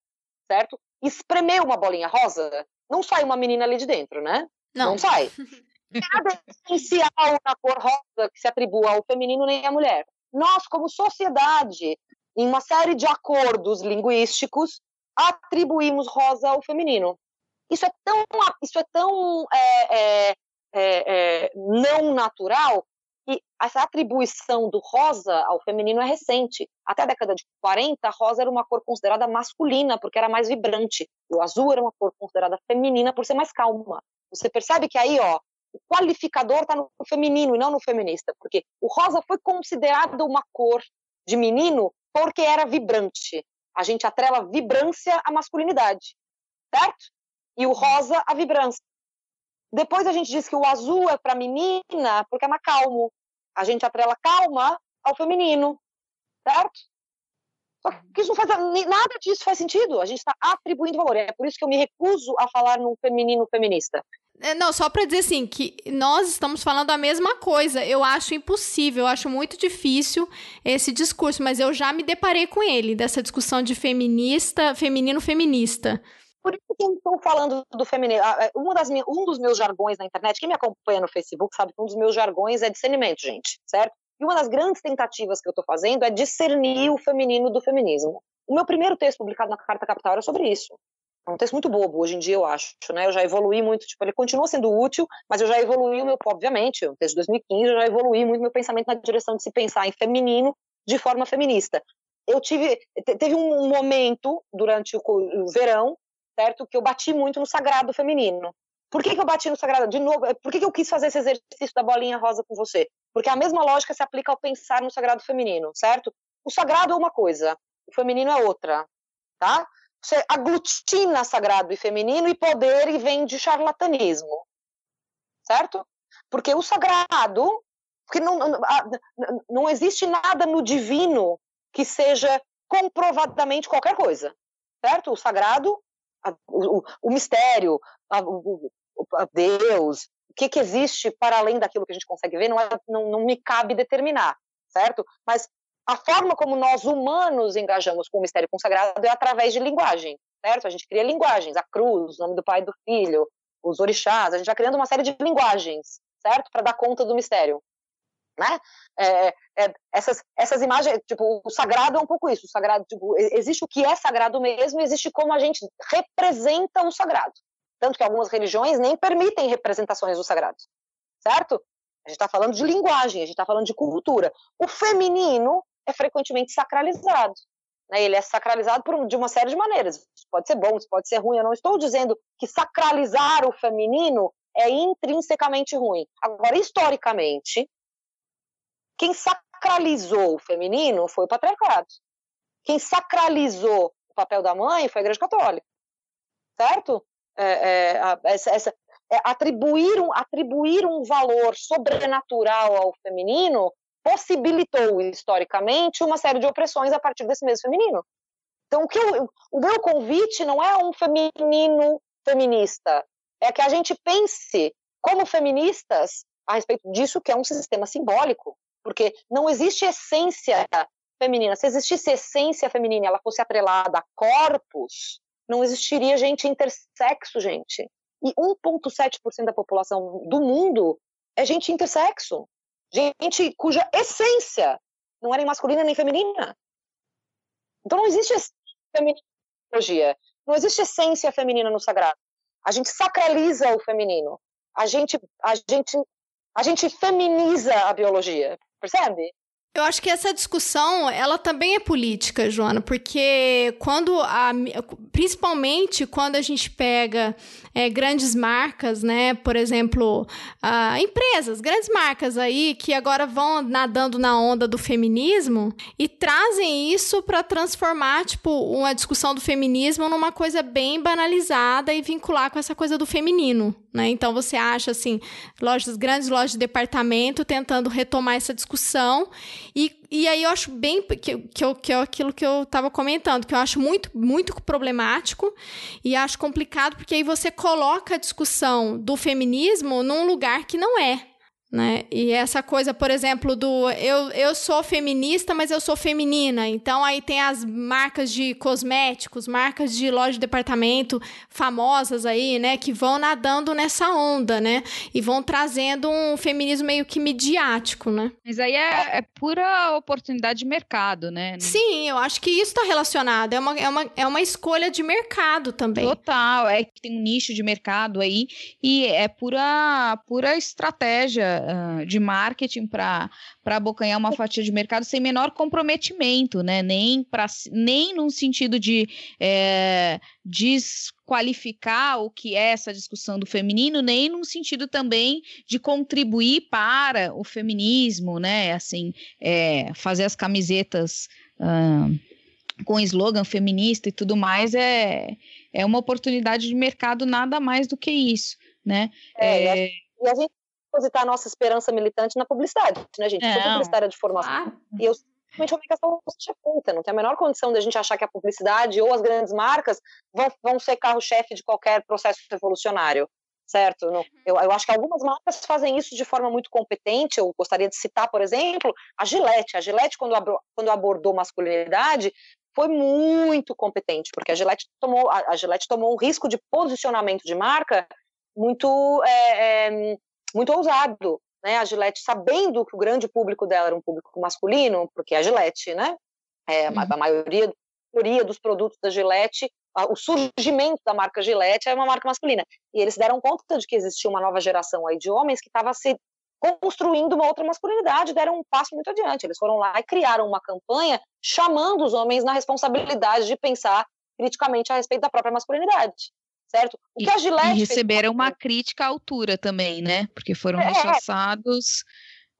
certo? Espremer uma bolinha rosa, não sai uma menina ali de dentro, né? Não, não sai. Nada essencial na cor rosa que se atribua ao feminino nem à mulher. Nós, como sociedade, em uma série de acordos linguísticos, atribuímos rosa ao feminino. Isso é tão, isso é tão é, é, é, é não natural que essa atribuição do rosa ao feminino é recente. Até a década de 40, rosa era uma cor considerada masculina, porque era mais vibrante. O azul era uma cor considerada feminina, por ser mais calma. Você percebe que aí, ó, o qualificador está no feminino e não no feminista, porque o rosa foi considerado uma cor de menino porque era vibrante. A gente atrela vibrância à masculinidade, certo? E o rosa à vibrância. Depois a gente diz que o azul é para menina porque é mais calmo. a gente atrela calma ao feminino, certo? Só que isso não faz nada disso faz sentido. A gente está atribuindo valor. É por isso que eu me recuso a falar num feminino feminista. É, não, só para dizer assim, que nós estamos falando a mesma coisa. Eu acho impossível, eu acho muito difícil esse discurso, mas eu já me deparei com ele, dessa discussão de feminista, feminino feminista. Por isso que estão falando do feminino. Ah, é, uma das minhas, um dos meus jargões na internet, quem me acompanha no Facebook sabe que um dos meus jargões é discernimento, gente, certo? E uma das grandes tentativas que eu estou fazendo é discernir o feminino do feminismo. O meu primeiro texto publicado na Carta Capital era sobre isso. É um texto muito bobo hoje em dia, eu acho, né? Eu já evolui muito, tipo, ele continua sendo útil, mas eu já evolui o meu, obviamente, um texto de 2015, eu já evolui muito meu pensamento na direção de se pensar em feminino de forma feminista. Eu tive, teve um momento durante o verão, certo, que eu bati muito no sagrado feminino. Por que, que eu bati no sagrado? De novo, é, por que, que eu quis fazer esse exercício da bolinha rosa com você? Porque a mesma lógica se aplica ao pensar no sagrado feminino, certo? O sagrado é uma coisa, o feminino é outra, tá? Você aglutina sagrado e feminino e poder e vem de charlatanismo, certo? Porque o sagrado, porque não, não, não existe nada no divino que seja comprovadamente qualquer coisa, certo? O sagrado, o, o mistério, o, a Deus, o que, que existe para além daquilo que a gente consegue ver, não, é, não, não me cabe determinar, certo? Mas a forma como nós humanos engajamos com o mistério consagrado é através de linguagem, certo? A gente cria linguagens, a cruz, o nome do pai e do filho, os orixás, a gente vai criando uma série de linguagens, certo? Para dar conta do mistério. Né? É, é, essas, essas imagens, tipo, o sagrado é um pouco isso. O sagrado, tipo, existe o que é sagrado mesmo, existe como a gente representa o sagrado. Tanto que algumas religiões nem permitem representações do sagrado, certo? A gente está falando de linguagem, a gente está falando de cultura. O feminino é frequentemente sacralizado. Né? Ele é sacralizado por, de uma série de maneiras. Isso pode ser bom, isso pode ser ruim. Eu não estou dizendo que sacralizar o feminino é intrinsecamente ruim. Agora, historicamente, quem sacralizou o feminino foi o patriarcado. Quem sacralizou o papel da mãe foi a Igreja Católica. Certo? é, é, essa, essa é, atribuir, um, atribuir um valor sobrenatural ao feminino possibilitou historicamente uma série de opressões a partir desse mesmo feminino. Então, o, que eu, o meu convite não é um feminino feminista, é que a gente pense como feministas a respeito disso que é um sistema simbólico, porque não existe essência feminina. Se existisse essência feminina e ela fosse atrelada a corpos, não existiria gente intersexo, gente. E 1,7% da população do mundo é gente intersexo. Gente cuja essência não é nem masculina nem feminina. Então não existe feminina. Não existe essência feminina no sagrado. A gente sacraliza o feminino. A gente, a gente, a gente feminiza a biologia. Percebe? Eu acho que essa discussão, ela também é política, Joana, porque quando a, principalmente quando a gente pega é, grandes marcas, né, por exemplo, empresas, grandes marcas aí que agora vão nadando na onda do feminismo e trazem isso para transformar, tipo, uma discussão do feminismo numa coisa bem banalizada e vincular com essa coisa do feminino, né? Então você acha assim, lojas, grandes lojas de departamento tentando retomar essa discussão e, e aí eu acho bem que, que, eu, que é aquilo que eu estava comentando, que eu acho muito, muito problemático e acho complicado, porque aí você coloca a discussão do feminismo num lugar que não é. Né? E essa coisa, por exemplo, do eu, eu sou feminista, mas eu sou feminina. Então aí tem as marcas de cosméticos, marcas de loja de departamento famosas aí, né, que vão nadando nessa onda, né? E vão trazendo um feminismo meio que midiático, né? Mas aí é, é pura oportunidade de mercado, né? Sim, eu acho que isso está relacionado. É uma, é, uma, é uma escolha de mercado também. Total, é que tem um nicho de mercado aí e é pura, pura estratégia uh, de marketing para abocanhar uma fatia de mercado sem menor comprometimento, né? Nem, pra, nem num sentido de é, desqualificar o que é essa discussão do feminino, nem num sentido também de contribuir para o feminismo, né? Assim, é, fazer as camisetas. Uh, com slogan feminista e tudo mais, é, é uma oportunidade de mercado nada mais do que isso, né? É, é... E a gente depositar nossa esperança militante na publicidade, né, gente? Eu sou Não. publicitária de formação e eu simplesmente questão seja feita, não tem a menor condição da gente achar que a publicidade ou as grandes marcas vão, vão ser carro-chefe de qualquer processo revolucionário, certo? Não, eu, eu acho que algumas marcas fazem isso de forma muito competente, eu gostaria de citar, por exemplo, a Gillette. A Gillette, quando, abro- quando abordou masculinidade, foi muito competente, porque a Gillette tomou, a, a Gillette tomou um risco de posicionamento de marca muito, é, é, muito ousado, né? A Gillette, sabendo que o grande público dela era um público masculino, porque a Gillette, né? É, a- a maioria, a maioria dos produtos da Gillette, o surgimento da marca Gillette é uma marca masculina. E eles se deram conta de que existia uma nova geração aí de homens que estava se construindo uma outra masculinidade, deram um passo muito adiante. Eles foram lá e criaram uma campanha chamando os homens na responsabilidade de pensar criticamente a respeito da própria masculinidade, certo? O E, que a Gillette e fez receberam uma crítica à altura também, né? Porque foram É. rechaçados.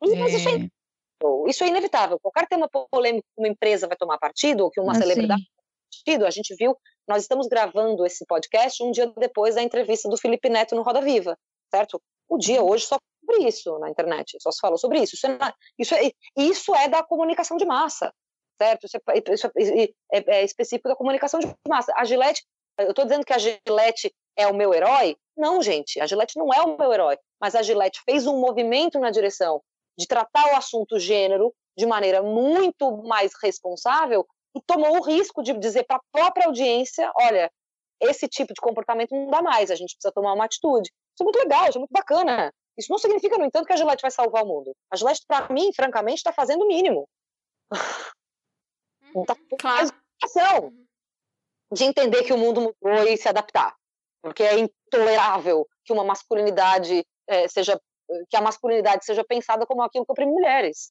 Mas isso é, é, inevitável, isso é inevitável. Qualquer tema polêmico que uma empresa vai tomar partido, ou que uma assim, celebridade vai tomar partido, a gente viu, nós estamos gravando esse podcast um dia depois da entrevista do Felipe Neto no Roda Viva, certo? O dia hoje só sobre isso na internet, só se falou sobre isso. Isso é, isso é, isso é da comunicação de massa, certo? Isso é, isso é- é- é específico da comunicação de massa. A Gillette, eu estou dizendo que a Gillette é o meu herói? Não, gente, a Gillette não é o meu herói, mas a Gillette fez um movimento na direção de tratar o assunto gênero de maneira muito mais responsável e tomou o risco de dizer para a própria audiência, olha, esse tipo de comportamento não dá mais, a gente precisa tomar uma atitude. Isso é muito legal, isso é muito bacana. Isso não significa, no entanto, que a Gillette vai salvar o mundo. A Gillette, para mim, francamente, está fazendo o mínimo. Não tá Claro. ação de entender que o mundo mudou e se adaptar. Porque é intolerável que uma masculinidade eh, seja que a masculinidade seja pensada como aquilo que oprime mulheres.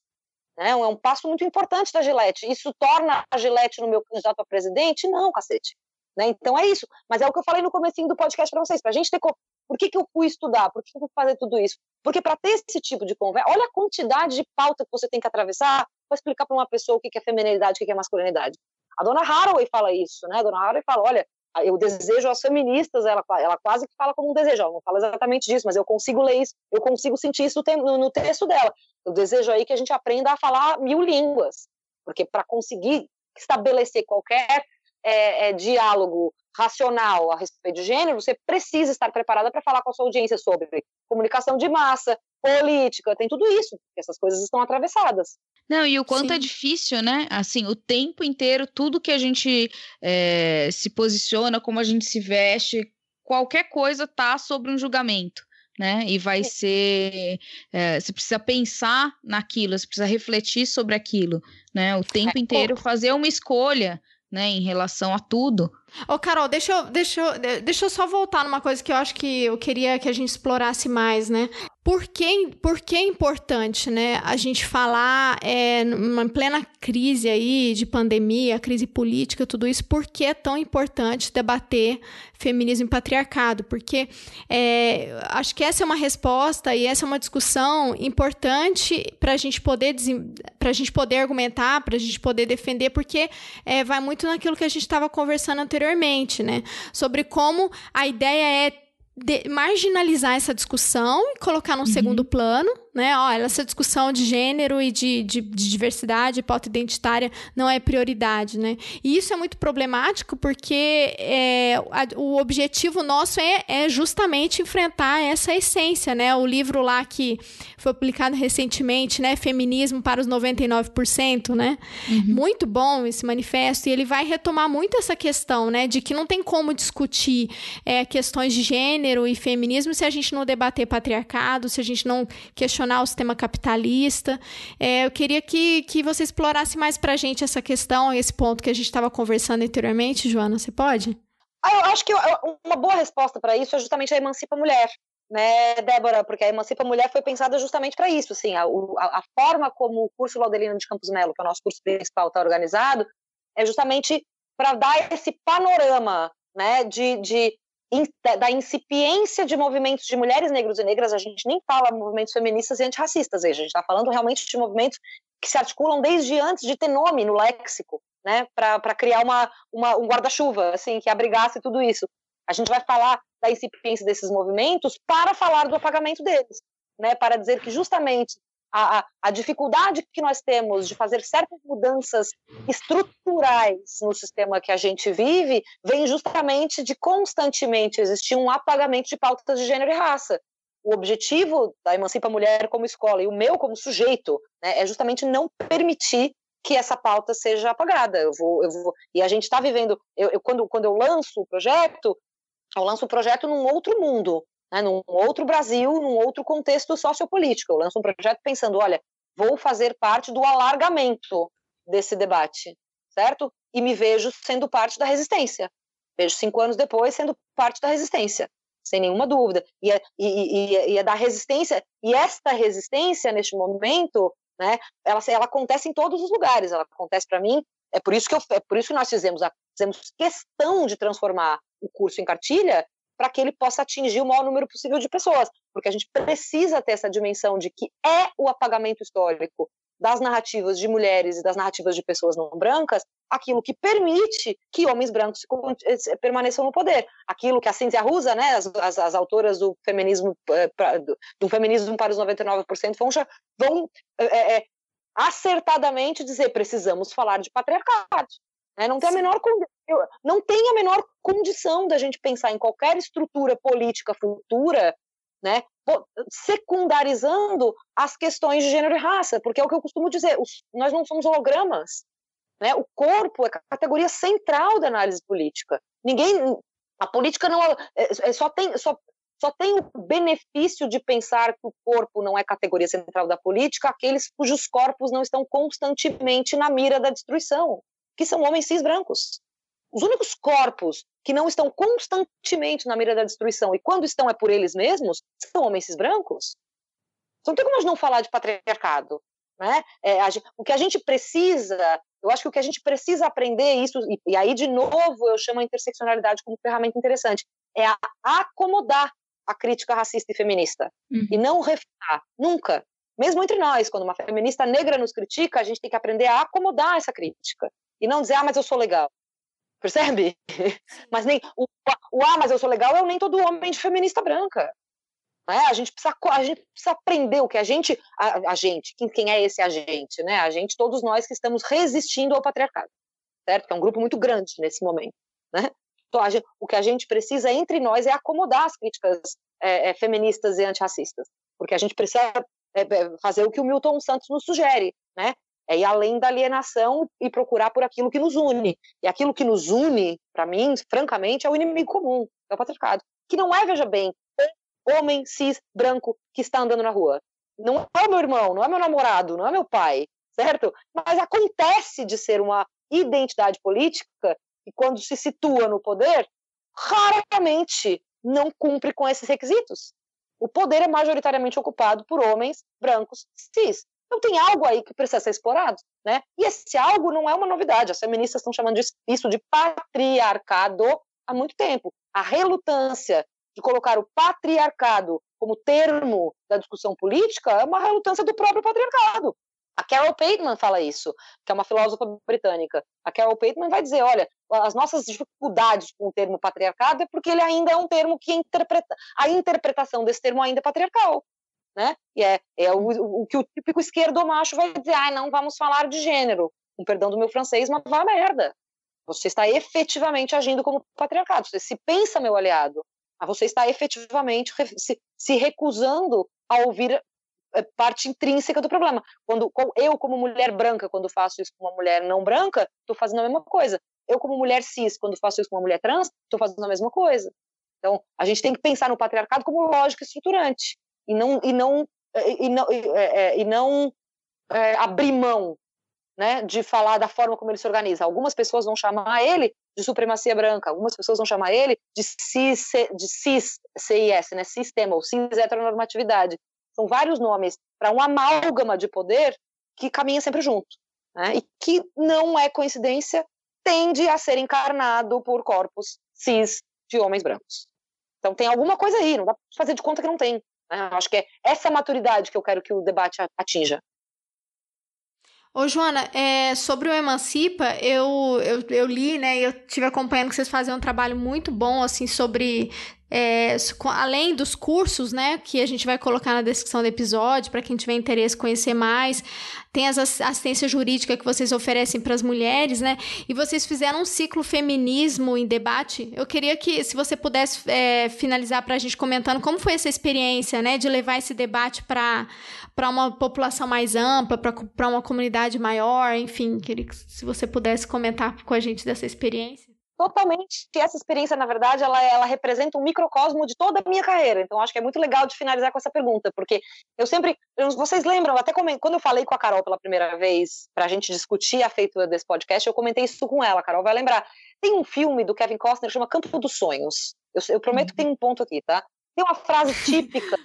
Né? É um passo muito importante da Gillette. Isso torna a Gillette no meu candidato a presidente? Não, cacete. Né? Então é isso. Mas é o que eu falei no comecinho do podcast para vocês. Para a gente ter. co- Por que, que eu fui estudar? Por que, que eu fui fazer tudo isso? Porque para ter esse tipo de conversa, olha a quantidade de pauta que você tem que atravessar para explicar para uma pessoa o que, é feminilidade, o que é masculinidade. A dona Haraway fala isso, né? A dona Haraway fala, olha, eu desejo às feministas, ela, ela quase que fala como um desejo, ela não fala exatamente disso, mas eu consigo ler isso, eu consigo sentir isso no, no texto dela. Eu desejo aí que a gente aprenda a falar mil línguas, porque para conseguir estabelecer qualquer é, é, diálogo racional a respeito de gênero, você precisa estar preparada para falar com a sua audiência sobre comunicação de massa, política, tem tudo isso, porque essas coisas estão atravessadas. Não, e o quanto é Sim. difícil, né? Assim, o tempo inteiro, tudo que a gente eh, se posiciona, como a gente se veste, qualquer coisa tá sobre um julgamento, né? E vai ser. eh, você precisa pensar naquilo, você precisa refletir sobre aquilo, né? O tempo inteiro, fazer uma escolha, né? Em relação a tudo. Ô, Carol, deixa eu, deixa, eu, de- deixa eu só voltar numa coisa que eu acho que eu queria que a gente explorasse mais, né? Por que, por que é importante, né, a gente falar é, numa plena crise aí de pandemia, crise política, tudo isso, por que é tão importante debater feminismo e patriarcado? Porque é, acho que essa é uma resposta e essa é uma discussão importante para a gente poder para a gente poder argumentar, para a gente poder defender, porque é, vai muito naquilo que a gente estava conversando anteriormente, né? Sobre como a ideia é marginalizar essa discussão e colocar num segundo plano, né? Olha, essa discussão de gênero e de, de, de diversidade, pauta identitária não é prioridade, né? E isso é muito problemático porque é, a- o objetivo nosso é, é justamente enfrentar essa essência, né? O livro lá que foi publicado recentemente, né? Feminismo para os 99%, né? Muito bom esse manifesto e ele vai retomar muito essa questão, né? De que não tem como discutir é, questões de gênero e feminismo se a gente não debater patriarcado, se a gente não questionar o sistema capitalista. É, eu queria que, que você explorasse mais pra gente essa questão, esse ponto que a gente estava conversando anteriormente, Joana, você pode? Ah, eu acho que uma boa resposta para isso é justamente a Emancipa Mulher, né, Débora? Porque a Emancipa Mulher foi pensada justamente para isso. Assim, a, a- a forma como o curso Laudelino de Campos Melo, que é o nosso curso principal, está organizado, é justamente para dar esse panorama né, de, de, da- incipiência de movimentos de mulheres negros e negras. A gente nem fala movimentos feministas e antirracistas, a gente está falando realmente de movimentos que se articulam desde antes de ter nome no léxico né, para criar uma, uma, um guarda-chuva, assim, que abrigasse tudo isso. A gente vai falar da incipiência desses movimentos para falar do apagamento deles. né, para dizer que justamente a, a, dificuldade que nós temos de fazer certas mudanças estruturais no sistema que a gente vive vem justamente de constantemente existir um apagamento de pautas de gênero e raça. O objetivo da Emancipa Mulher como escola e o meu como sujeito né, é justamente não permitir que essa pauta seja apagada. Eu vou, eu vou, e a gente está vivendo. Eu, eu, quando, quando eu lanço o projeto, eu lanço o projeto num outro mundo, né, num outro Brasil, num outro contexto sociopolítico. Eu lanço um projeto pensando, olha, vou fazer parte do alargamento desse debate, certo? E me vejo sendo parte da resistência. Vejo cinco anos depois sendo parte da resistência, sem nenhuma dúvida. E é, e, e, e é da resistência, e esta resistência, neste momento, né, ela, ela acontece em todos os lugares. Ela acontece para mim, é por isso que eu, é por isso que nós fizemos, a, fizemos questão de transformar o curso em cartilha para que ele possa atingir o maior número possível de pessoas, porque a gente precisa ter essa dimensão de que é o apagamento histórico das narrativas de mulheres e das narrativas de pessoas não brancas, aquilo que permite que homens brancos permaneçam no poder. Aquilo que a Cynthia Rusa, né, as, as, as autoras do feminismo, eh, do, feminismo para os 99% vão, vão é, é, acertadamente dizer precisamos falar de patriarcado. Né? Não tem a menor não tem a menor condição da gente pensar em qualquer estrutura política futura, né, secundarizando as questões de gênero e raça, porque é o que eu costumo dizer, os, nós não somos hologramas, né? O corpo é categoria central da análise política. Ninguém, a política não é, é, só tem só só tem o benefício de pensar que o corpo não é categoria central da política aqueles cujos corpos não estão constantemente na mira da destruição que são homens cis brancos. Os únicos corpos que não estão constantemente na mira da destruição e quando estão é por eles mesmos são homens cis brancos. Então, não tem como a gente não falar de patriarcado. Né? É, a, o que a gente precisa, eu acho que o que a gente precisa aprender, isso, e, e aí, de novo, eu chamo a interseccionalidade como ferramenta interessante, é a, acomodar a crítica racista e feminista uhum. e não refutar, nunca. Mesmo entre nós, quando uma feminista negra nos critica, a gente tem que aprender a acomodar essa crítica e não dizer, ah, mas eu sou legal. Percebe? Mas nem o, o ah, mas eu sou legal, eu nem todo homem de feminista branca. Né? A, gente precisa, a gente precisa aprender o que a gente, a, a gente, quem, quem é esse a gente, né? A gente, todos nós que estamos resistindo ao patriarcado, certo? Que é um grupo muito grande nesse momento, né? Então, gente, o que a gente precisa entre nós é acomodar as críticas é, é, feministas e antirracistas, porque a gente precisa é, é fazer o que o Milton Santos nos sugere, né? É ir além da alienação e procurar por aquilo que nos une. E aquilo que nos une, para mim, francamente, é o inimigo comum, é o patriarcado. Que não é, veja bem, um homem cis branco que está andando na rua. Não é meu irmão, não é meu namorado, não é meu pai, certo? Mas acontece de ser uma identidade política e quando se situa no poder, raramente não cumpre com esses requisitos. O poder é majoritariamente ocupado por homens brancos cis. Então tem algo aí que precisa ser explorado, né? E esse algo não é uma novidade. As feministas estão chamando isso de patriarcado há muito tempo. A relutância de colocar o patriarcado como termo da discussão política é uma relutância do próprio patriarcado. A Carol Pateman fala isso, que é uma filósofa britânica. A Carol Pateman vai dizer, olha, as nossas dificuldades com o termo patriarcado é porque ele ainda é um termo que interpreta, a interpretação desse termo ainda é patriarcal né? E é, é o, o, que o típico esquerdo macho vai dizer, ah, não vamos falar de gênero, com perdão do meu francês, mas vá merda. Você está efetivamente agindo como patriarcado. Você se pensa meu aliado, mas você está efetivamente se, se recusando a ouvir eh, parte intrínseca do problema. Quando eu como mulher branca, quando faço isso com uma mulher não branca, estou fazendo a mesma coisa. Eu como mulher cis, quando faço isso com uma mulher trans, estou fazendo a mesma coisa. Então, a gente tem que pensar no patriarcado como lógica estruturante e não e não e não, é, é, e não é, abrir mão né, de falar da forma como ele se organiza. Algumas pessoas vão chamar ele de supremacia branca, algumas pessoas vão chamar ele de cis, de cis CIS, né, sistema ou cis heteronormatividade. São vários nomes para um amálgama de poder que caminha sempre junto, né, e que não é coincidência, tende a ser encarnado por corpos cis de homens brancos. Então tem alguma coisa aí, não dá para fazer de conta que não tem. Né? Acho que é essa maturidade que eu quero que o debate atinja. Ô, Joana, é, sobre o Emancipa, eu, eu, eu li, né, eu tive acompanhando que vocês faziam um trabalho muito bom, assim, sobre é, além dos cursos, né, que a gente vai colocar na descrição do episódio, para quem tiver interesse conhecer mais, tem as assistência jurídica que vocês oferecem para as mulheres, né, e vocês fizeram um ciclo feminismo em debate. Eu queria que, se você pudesse é, finalizar para a gente comentando como foi essa experiência, né, de levar esse debate para uma população mais ampla, para uma comunidade maior, enfim, queria que se você pudesse comentar com a gente dessa experiência totalmente essa experiência, na verdade, ela, ela representa um microcosmo de toda a minha carreira. Então, acho que é muito legal de finalizar com essa pergunta, porque eu sempre. Vocês lembram, até quando eu falei com a Carol pela primeira vez, para a gente discutir a feitura desse podcast, eu comentei isso com ela, a Carol vai lembrar. Tem um filme do Kevin Costner que chama Campo dos Sonhos. Eu, eu prometo que tem um ponto aqui, tá? Tem uma frase típica.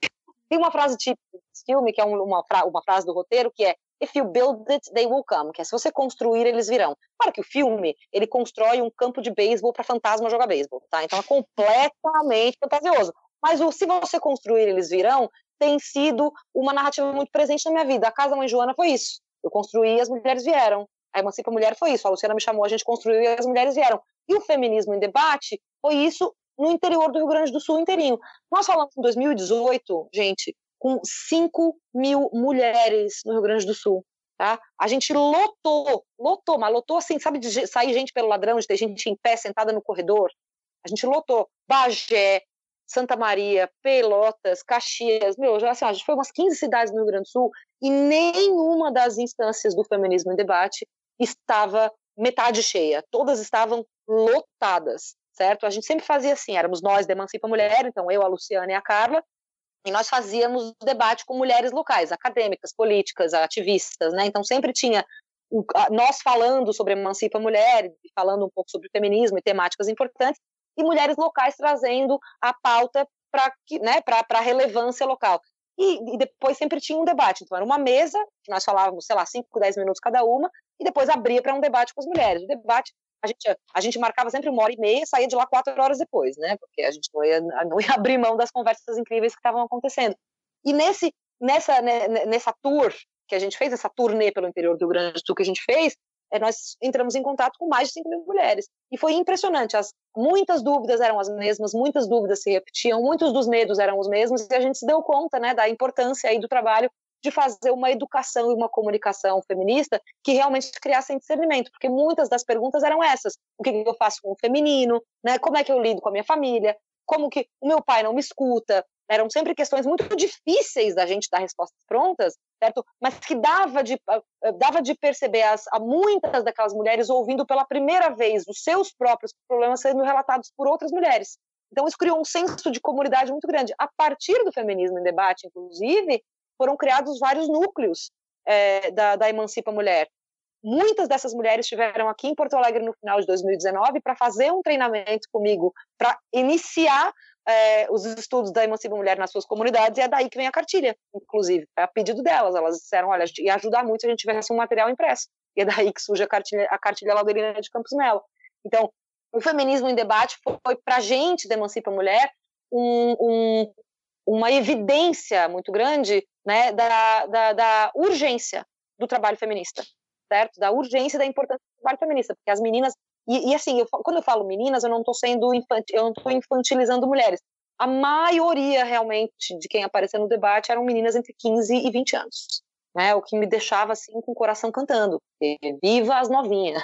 tem uma frase típica desse filme, que é uma, uma frase do roteiro, que é If you build it, they will come, que é se você construir, eles virão. Claro que o filme, ele constrói um campo de beisebol para fantasma jogar beisebol, tá? Então é completamente fantasioso. Mas o se você construir, eles virão, tem sido uma narrativa muito presente na minha vida. A Casa Mãe Joana foi isso. Eu construí as mulheres vieram. A Emancipa Mulher foi isso. A Luciana me chamou, a gente construiu e as mulheres vieram. E o feminismo em debate foi isso no interior do Rio Grande do Sul inteirinho. Nós falamos em 2018, gente, com 5 mil mulheres no Rio Grande do Sul. Tá? A gente lotou, lotou, mas lotou assim, sabe, de sair gente pelo ladrão, de ter gente em pé sentada no corredor. A gente lotou Bagé, Santa Maria, Pelotas, Caxias, meu, já, assim, a gente foi umas 15 cidades no Rio Grande do Sul e nenhuma das instâncias do feminismo em debate estava metade cheia, todas estavam lotadas, certo? A gente sempre fazia assim, éramos nós da Emancipa Mulher, então eu, a Luciana e a Carla, e nós fazíamos debate com mulheres locais, acadêmicas, políticas, ativistas, né? Então sempre tinha nós falando sobre Emancipa Mulher, falando um pouco sobre feminismo e temáticas importantes, e mulheres locais trazendo a pauta para né, a relevância local. E, e, depois sempre tinha um debate. Então, era uma mesa, que nós falávamos, sei lá, 5, 10 minutos cada uma, e depois abria para um debate com as mulheres. O debate a gente, a gente marcava sempre uma hora e meia, saía de lá quatro horas depois, né? Porque a gente não ia, não ia abrir mão das conversas incríveis que estavam acontecendo. E nesse, nessa, né, nessa tour que a gente fez, essa turnê pelo interior do Rio Grande do Sul que a gente fez, é, nós entramos em contato com mais de 5 mil mulheres. E foi impressionante. As, muitas dúvidas eram as mesmas, muitas dúvidas se repetiam, muitos dos medos eram os mesmos, e a gente se deu conta né, da importância aí do trabalho de fazer uma educação e uma comunicação feminista que realmente criassem discernimento, porque muitas das perguntas eram essas: o que eu faço com o feminino, né? Como é que eu lido com a minha família? Como que o meu pai não me escuta? Eram sempre questões muito difíceis da gente dar respostas prontas, certo? Mas que dava de eh, dava de perceber as, a muitas daquelas mulheres ouvindo pela primeira vez os seus próprios problemas sendo relatados por outras mulheres. Então isso criou um senso de comunidade muito grande. A partir do feminismo em debate, inclusive, foram criados vários núcleos é, da, da Emancipa Mulher. Muitas dessas mulheres estiveram aqui em Porto Alegre no final de 2019 para fazer um treinamento comigo, para iniciar é, os estudos da Emancipa Mulher nas suas comunidades, e é daí que vem a cartilha, inclusive, é a pedido delas. Elas disseram: olha, ia ajudar muito se a gente tivesse um material impresso. E é daí que surge a cartilha, a cartilha Laudelina de Campos Melo. Então, o feminismo em debate foi, para a gente da Emancipa Mulher, um, um, uma evidência muito grande né, da, da, da, urgência do trabalho feminista, certo? Da urgência e da importância do trabalho feminista, porque as meninas e, e assim, eu, quando eu falo meninas, eu não estou sendo infantil, eu não estou infantilizando mulheres. A maioria realmente de quem apareceu no debate eram meninas entre 15 e 20 anos, né? O que me deixava assim com o coração cantando. Viva as novinhas!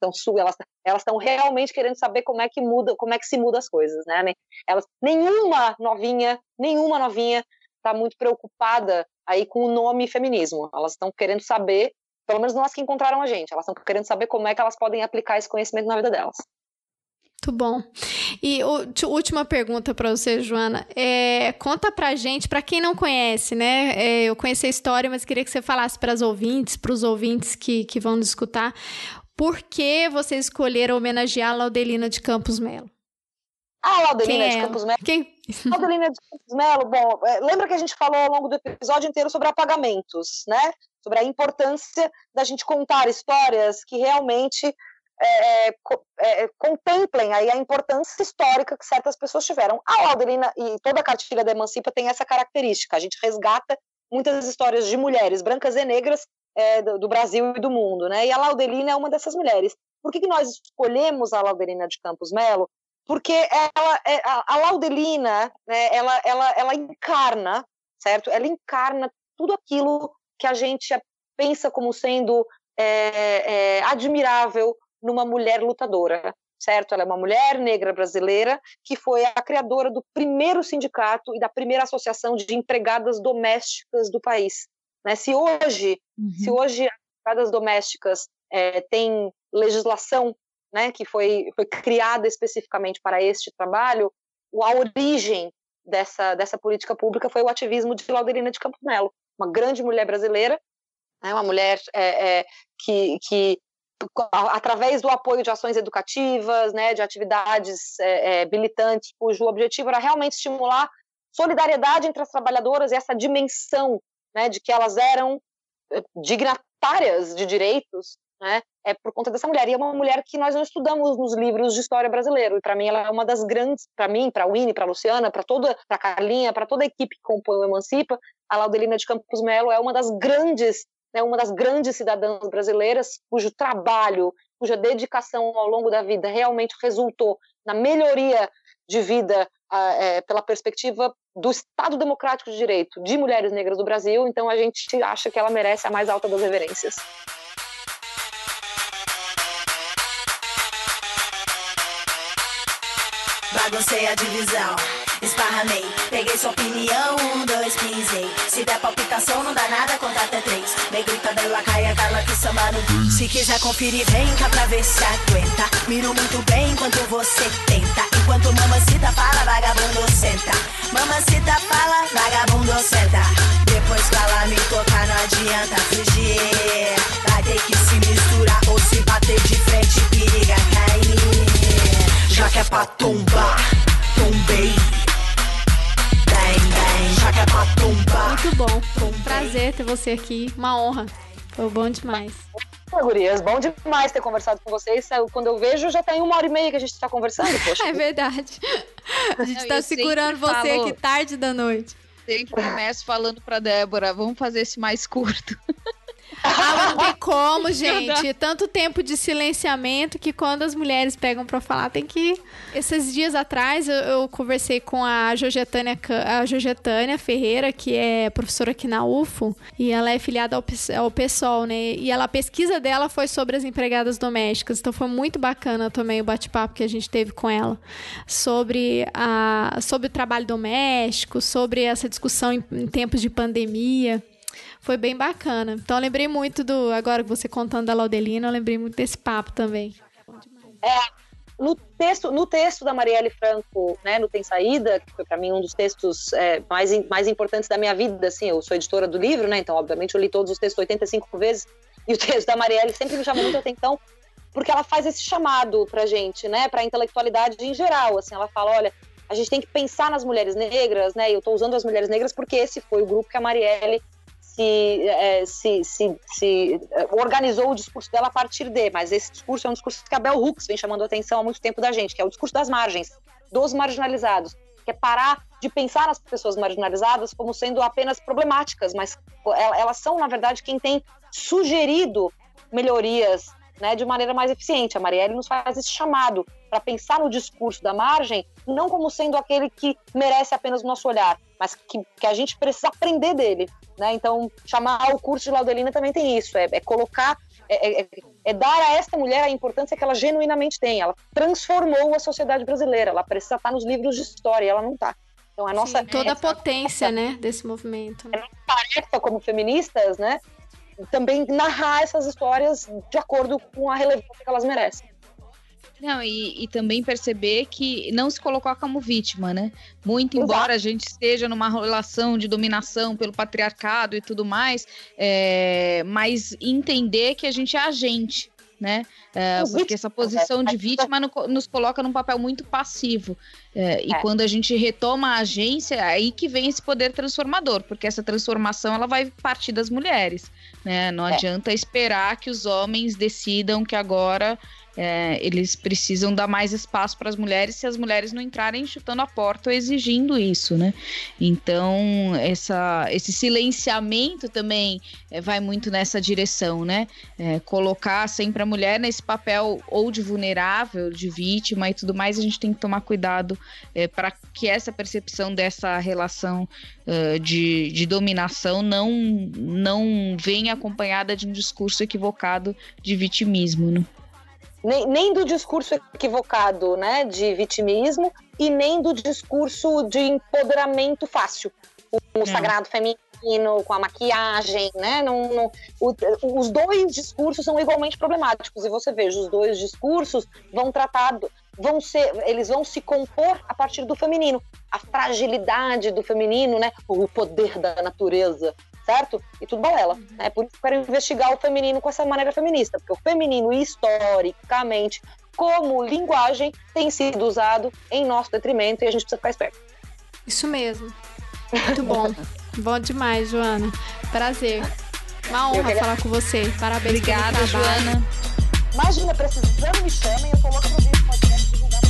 Então, elas elas estão realmente querendo saber como é que muda, como é que se muda as coisas, né? Elas, nenhuma novinha, nenhuma novinha está muito preocupada aí com o nome feminismo. Elas estão querendo saber, pelo menos não as que encontraram a gente, elas estão querendo saber como é que elas podem aplicar esse conhecimento na vida delas. Muito bom. E última pergunta para você, Joana. É, conta pra gente, para quem não conhece, né? É, eu conheci a história, mas queria que você falasse para as ouvintes, para os ouvintes que, que vão nos escutar, por que vocês escolheram homenagear a Laudelina de Campos Melo? A Laudelina de é? Campos Melo. Quem? Laudelina de Campos Melo, bom, é, lembra que a gente falou ao longo do episódio inteiro sobre apagamentos, né? Sobre a importância da gente contar histórias que realmente é, é, é, contemplem aí a importância histórica que certas pessoas tiveram. A Laudelina e toda a cartilha da Emancipa tem essa característica. A gente resgata muitas histórias de mulheres brancas e negras é, do, do, Brasil e do mundo, né? E a Laudelina é uma dessas mulheres. Por que, que nós escolhemos a Laudelina de Campos Melo? porque ela, é, a Laudelina, né, ela, ela, ela encarna, certo? Ela encarna tudo aquilo que a gente pensa como sendo é, é, admirável numa mulher lutadora, certo? Ela é uma mulher negra brasileira que foi a criadora do primeiro sindicato e da primeira associação de empregadas domésticas do país. Né? Se hoje, uhum. se hoje as empregadas domésticas é, têm legislação né, que foi, foi criada especificamente para este trabalho, a origem dessa, dessa política pública foi o ativismo de Laudelina de Campos Melo, uma grande mulher brasileira, né, uma mulher é, é, que, que, através do apoio de ações educativas, né, de atividades é, é, militantes, cujo objetivo era realmente estimular solidariedade entre as trabalhadoras e essa dimensão né, de que elas eram é, dignatárias de direitos né? É por conta dessa mulher. E é uma mulher que nós não estudamos nos livros de história brasileiro. E para mim ela é uma das grandes, para mim, para Winnie, para Luciana, para toda, para Carlinha, para toda a equipe que compõe o Emancipa, a Laudelina de Campos Melo é uma das grandes, né, uma das grandes cidadãs brasileiras cujo trabalho, cuja dedicação ao longo da vida realmente resultou na melhoria de vida é, pela perspectiva do Estado Democrático de Direito de mulheres negras do Brasil. Então a gente acha que ela merece a mais alta das reverências. baguncei a divisão. Esparramei, peguei sua opinião, um, dois, pisei. Se der palpitação, não dá nada, conta até três. Negrita dela caia, cala que samba no Se quiser conferir, vem cá pra ver se aguenta. Miro muito bem enquanto você tenta. Enquanto mamacita fala, vagabundo senta. Mamacita fala, vagabundo senta. Depois ela me tocar, não adianta fugir. Vai ter que se misturar ou se bater de frente, periga cair já que é pra tombar, tombei. Muito bom, foi um prazer ter você aqui, uma honra. Foi bom demais. Oi, gurias, bom demais ter conversado com vocês. Quando eu vejo, já tem uma hora e meia que a gente tá conversando, poxa. é verdade. A gente Não, tá segurando você falo... aqui tarde da noite. Sempre começo falando pra Débora, vamos fazer esse mais curto. Ah, não tem como, gente. Tanto tempo de silenciamento que quando as mulheres pegam pra falar, tem que. Esses dias atrás eu, eu conversei com a Jorgetânia, a Jorgetânia Ferreira, que é professora aqui na UFO, e ela é filiada ao, ao PSOL, né? E ela, a pesquisa dela foi sobre as empregadas domésticas. Então foi muito bacana também o bate-papo que a gente teve com ela sobre, a, sobre o trabalho doméstico, sobre essa discussão em, em tempos de pandemia foi bem bacana. Então eu lembrei muito do. Agora que você contando da Laudelina, eu lembrei muito desse papo também. É. No texto, no texto da Marielle Franco, né, no Tem Saída, que foi para mim um dos textos é, mais, mais importantes da minha vida, assim, eu sou editora do livro, né, então obviamente eu li todos os textos 85 vezes, e o texto da Marielle sempre me chamou muita atenção, porque ela faz esse chamado pra gente, né, pra intelectualidade em geral, assim, ela fala, olha, a gente tem que pensar nas mulheres negras, né, eu tô usando as mulheres negras porque esse foi o grupo que a Marielle se, é, se, se, se, é, organizou o discurso dela a partir de, mas esse discurso é um discurso que a Bell Hooks vem chamando a atenção há muito tempo da gente, que é o discurso das margens, dos marginalizados, que é parar de pensar nas pessoas marginalizadas como sendo apenas problemáticas, mas elas são, na verdade, quem tem sugerido melhorias né, de maneira mais eficiente. A Marielle nos faz esse chamado para pensar no discurso da margem, não como sendo aquele que merece apenas o nosso olhar, mas que, que a gente precisa aprender dele. Né? Então, chamar o curso de Laudelina também tem isso, é, é colocar, é, é, é, dar a esta mulher a importância que ela genuinamente tem. Ela transformou a sociedade brasileira, ela precisa estar nos livros de história, e ela não está. Então, a nossa. Sim, toda a potência, né, desse movimento. Né? É tarefa como feministas, né? Também narrar essas histórias de acordo com a relevância que elas merecem. Não, e, e, também perceber que não se colocar como vítima, né? Muito embora Exato. a gente esteja numa relação de dominação pelo patriarcado e tudo mais, é, mas entender que a gente é agente, né? É, porque essa posição de vítima nos coloca num papel muito passivo. É, e é. quando a gente retoma a agência, é aí que vem esse poder transformador, porque essa transformação ela vai partir das mulheres. Né? Não é. adianta esperar que os homens decidam que agora é, eles precisam dar mais espaço para as mulheres se as mulheres não entrarem chutando a porta ou exigindo isso, né? Então, essa, esse silenciamento também é, vai muito nessa direção, né? É, colocar sempre a mulher nesse papel ou de vulnerável, de vítima e tudo mais, a gente tem que tomar cuidado é, para que essa percepção dessa relação uh, de, de dominação não, não venha acompanhada de um discurso equivocado de vitimismo, né? Nem, nem do discurso equivocado, né, de vitimismo e nem do discurso de empoderamento fácil, o, o sagrado feminino com a maquiagem, né? Não, não, o, os dois discursos são igualmente problemáticos e você veja os dois discursos vão tratar vão ser, eles vão se compor a partir do feminino, a fragilidade do feminino, né? O poder da natureza, certo? E tudo balela. É por isso que eu quero investigar o feminino com essa maneira feminista, porque o feminino, historicamente, como linguagem, tem sido usado em nosso detrimento e a gente precisa ficar esperto. Isso mesmo. Muito bom. bom demais, Joana. Prazer. Uma honra queria... falar com você. Parabéns Obrigada, Joana. Imagina, precisando me chamem, eu louca pro vídeo podcast divulgar.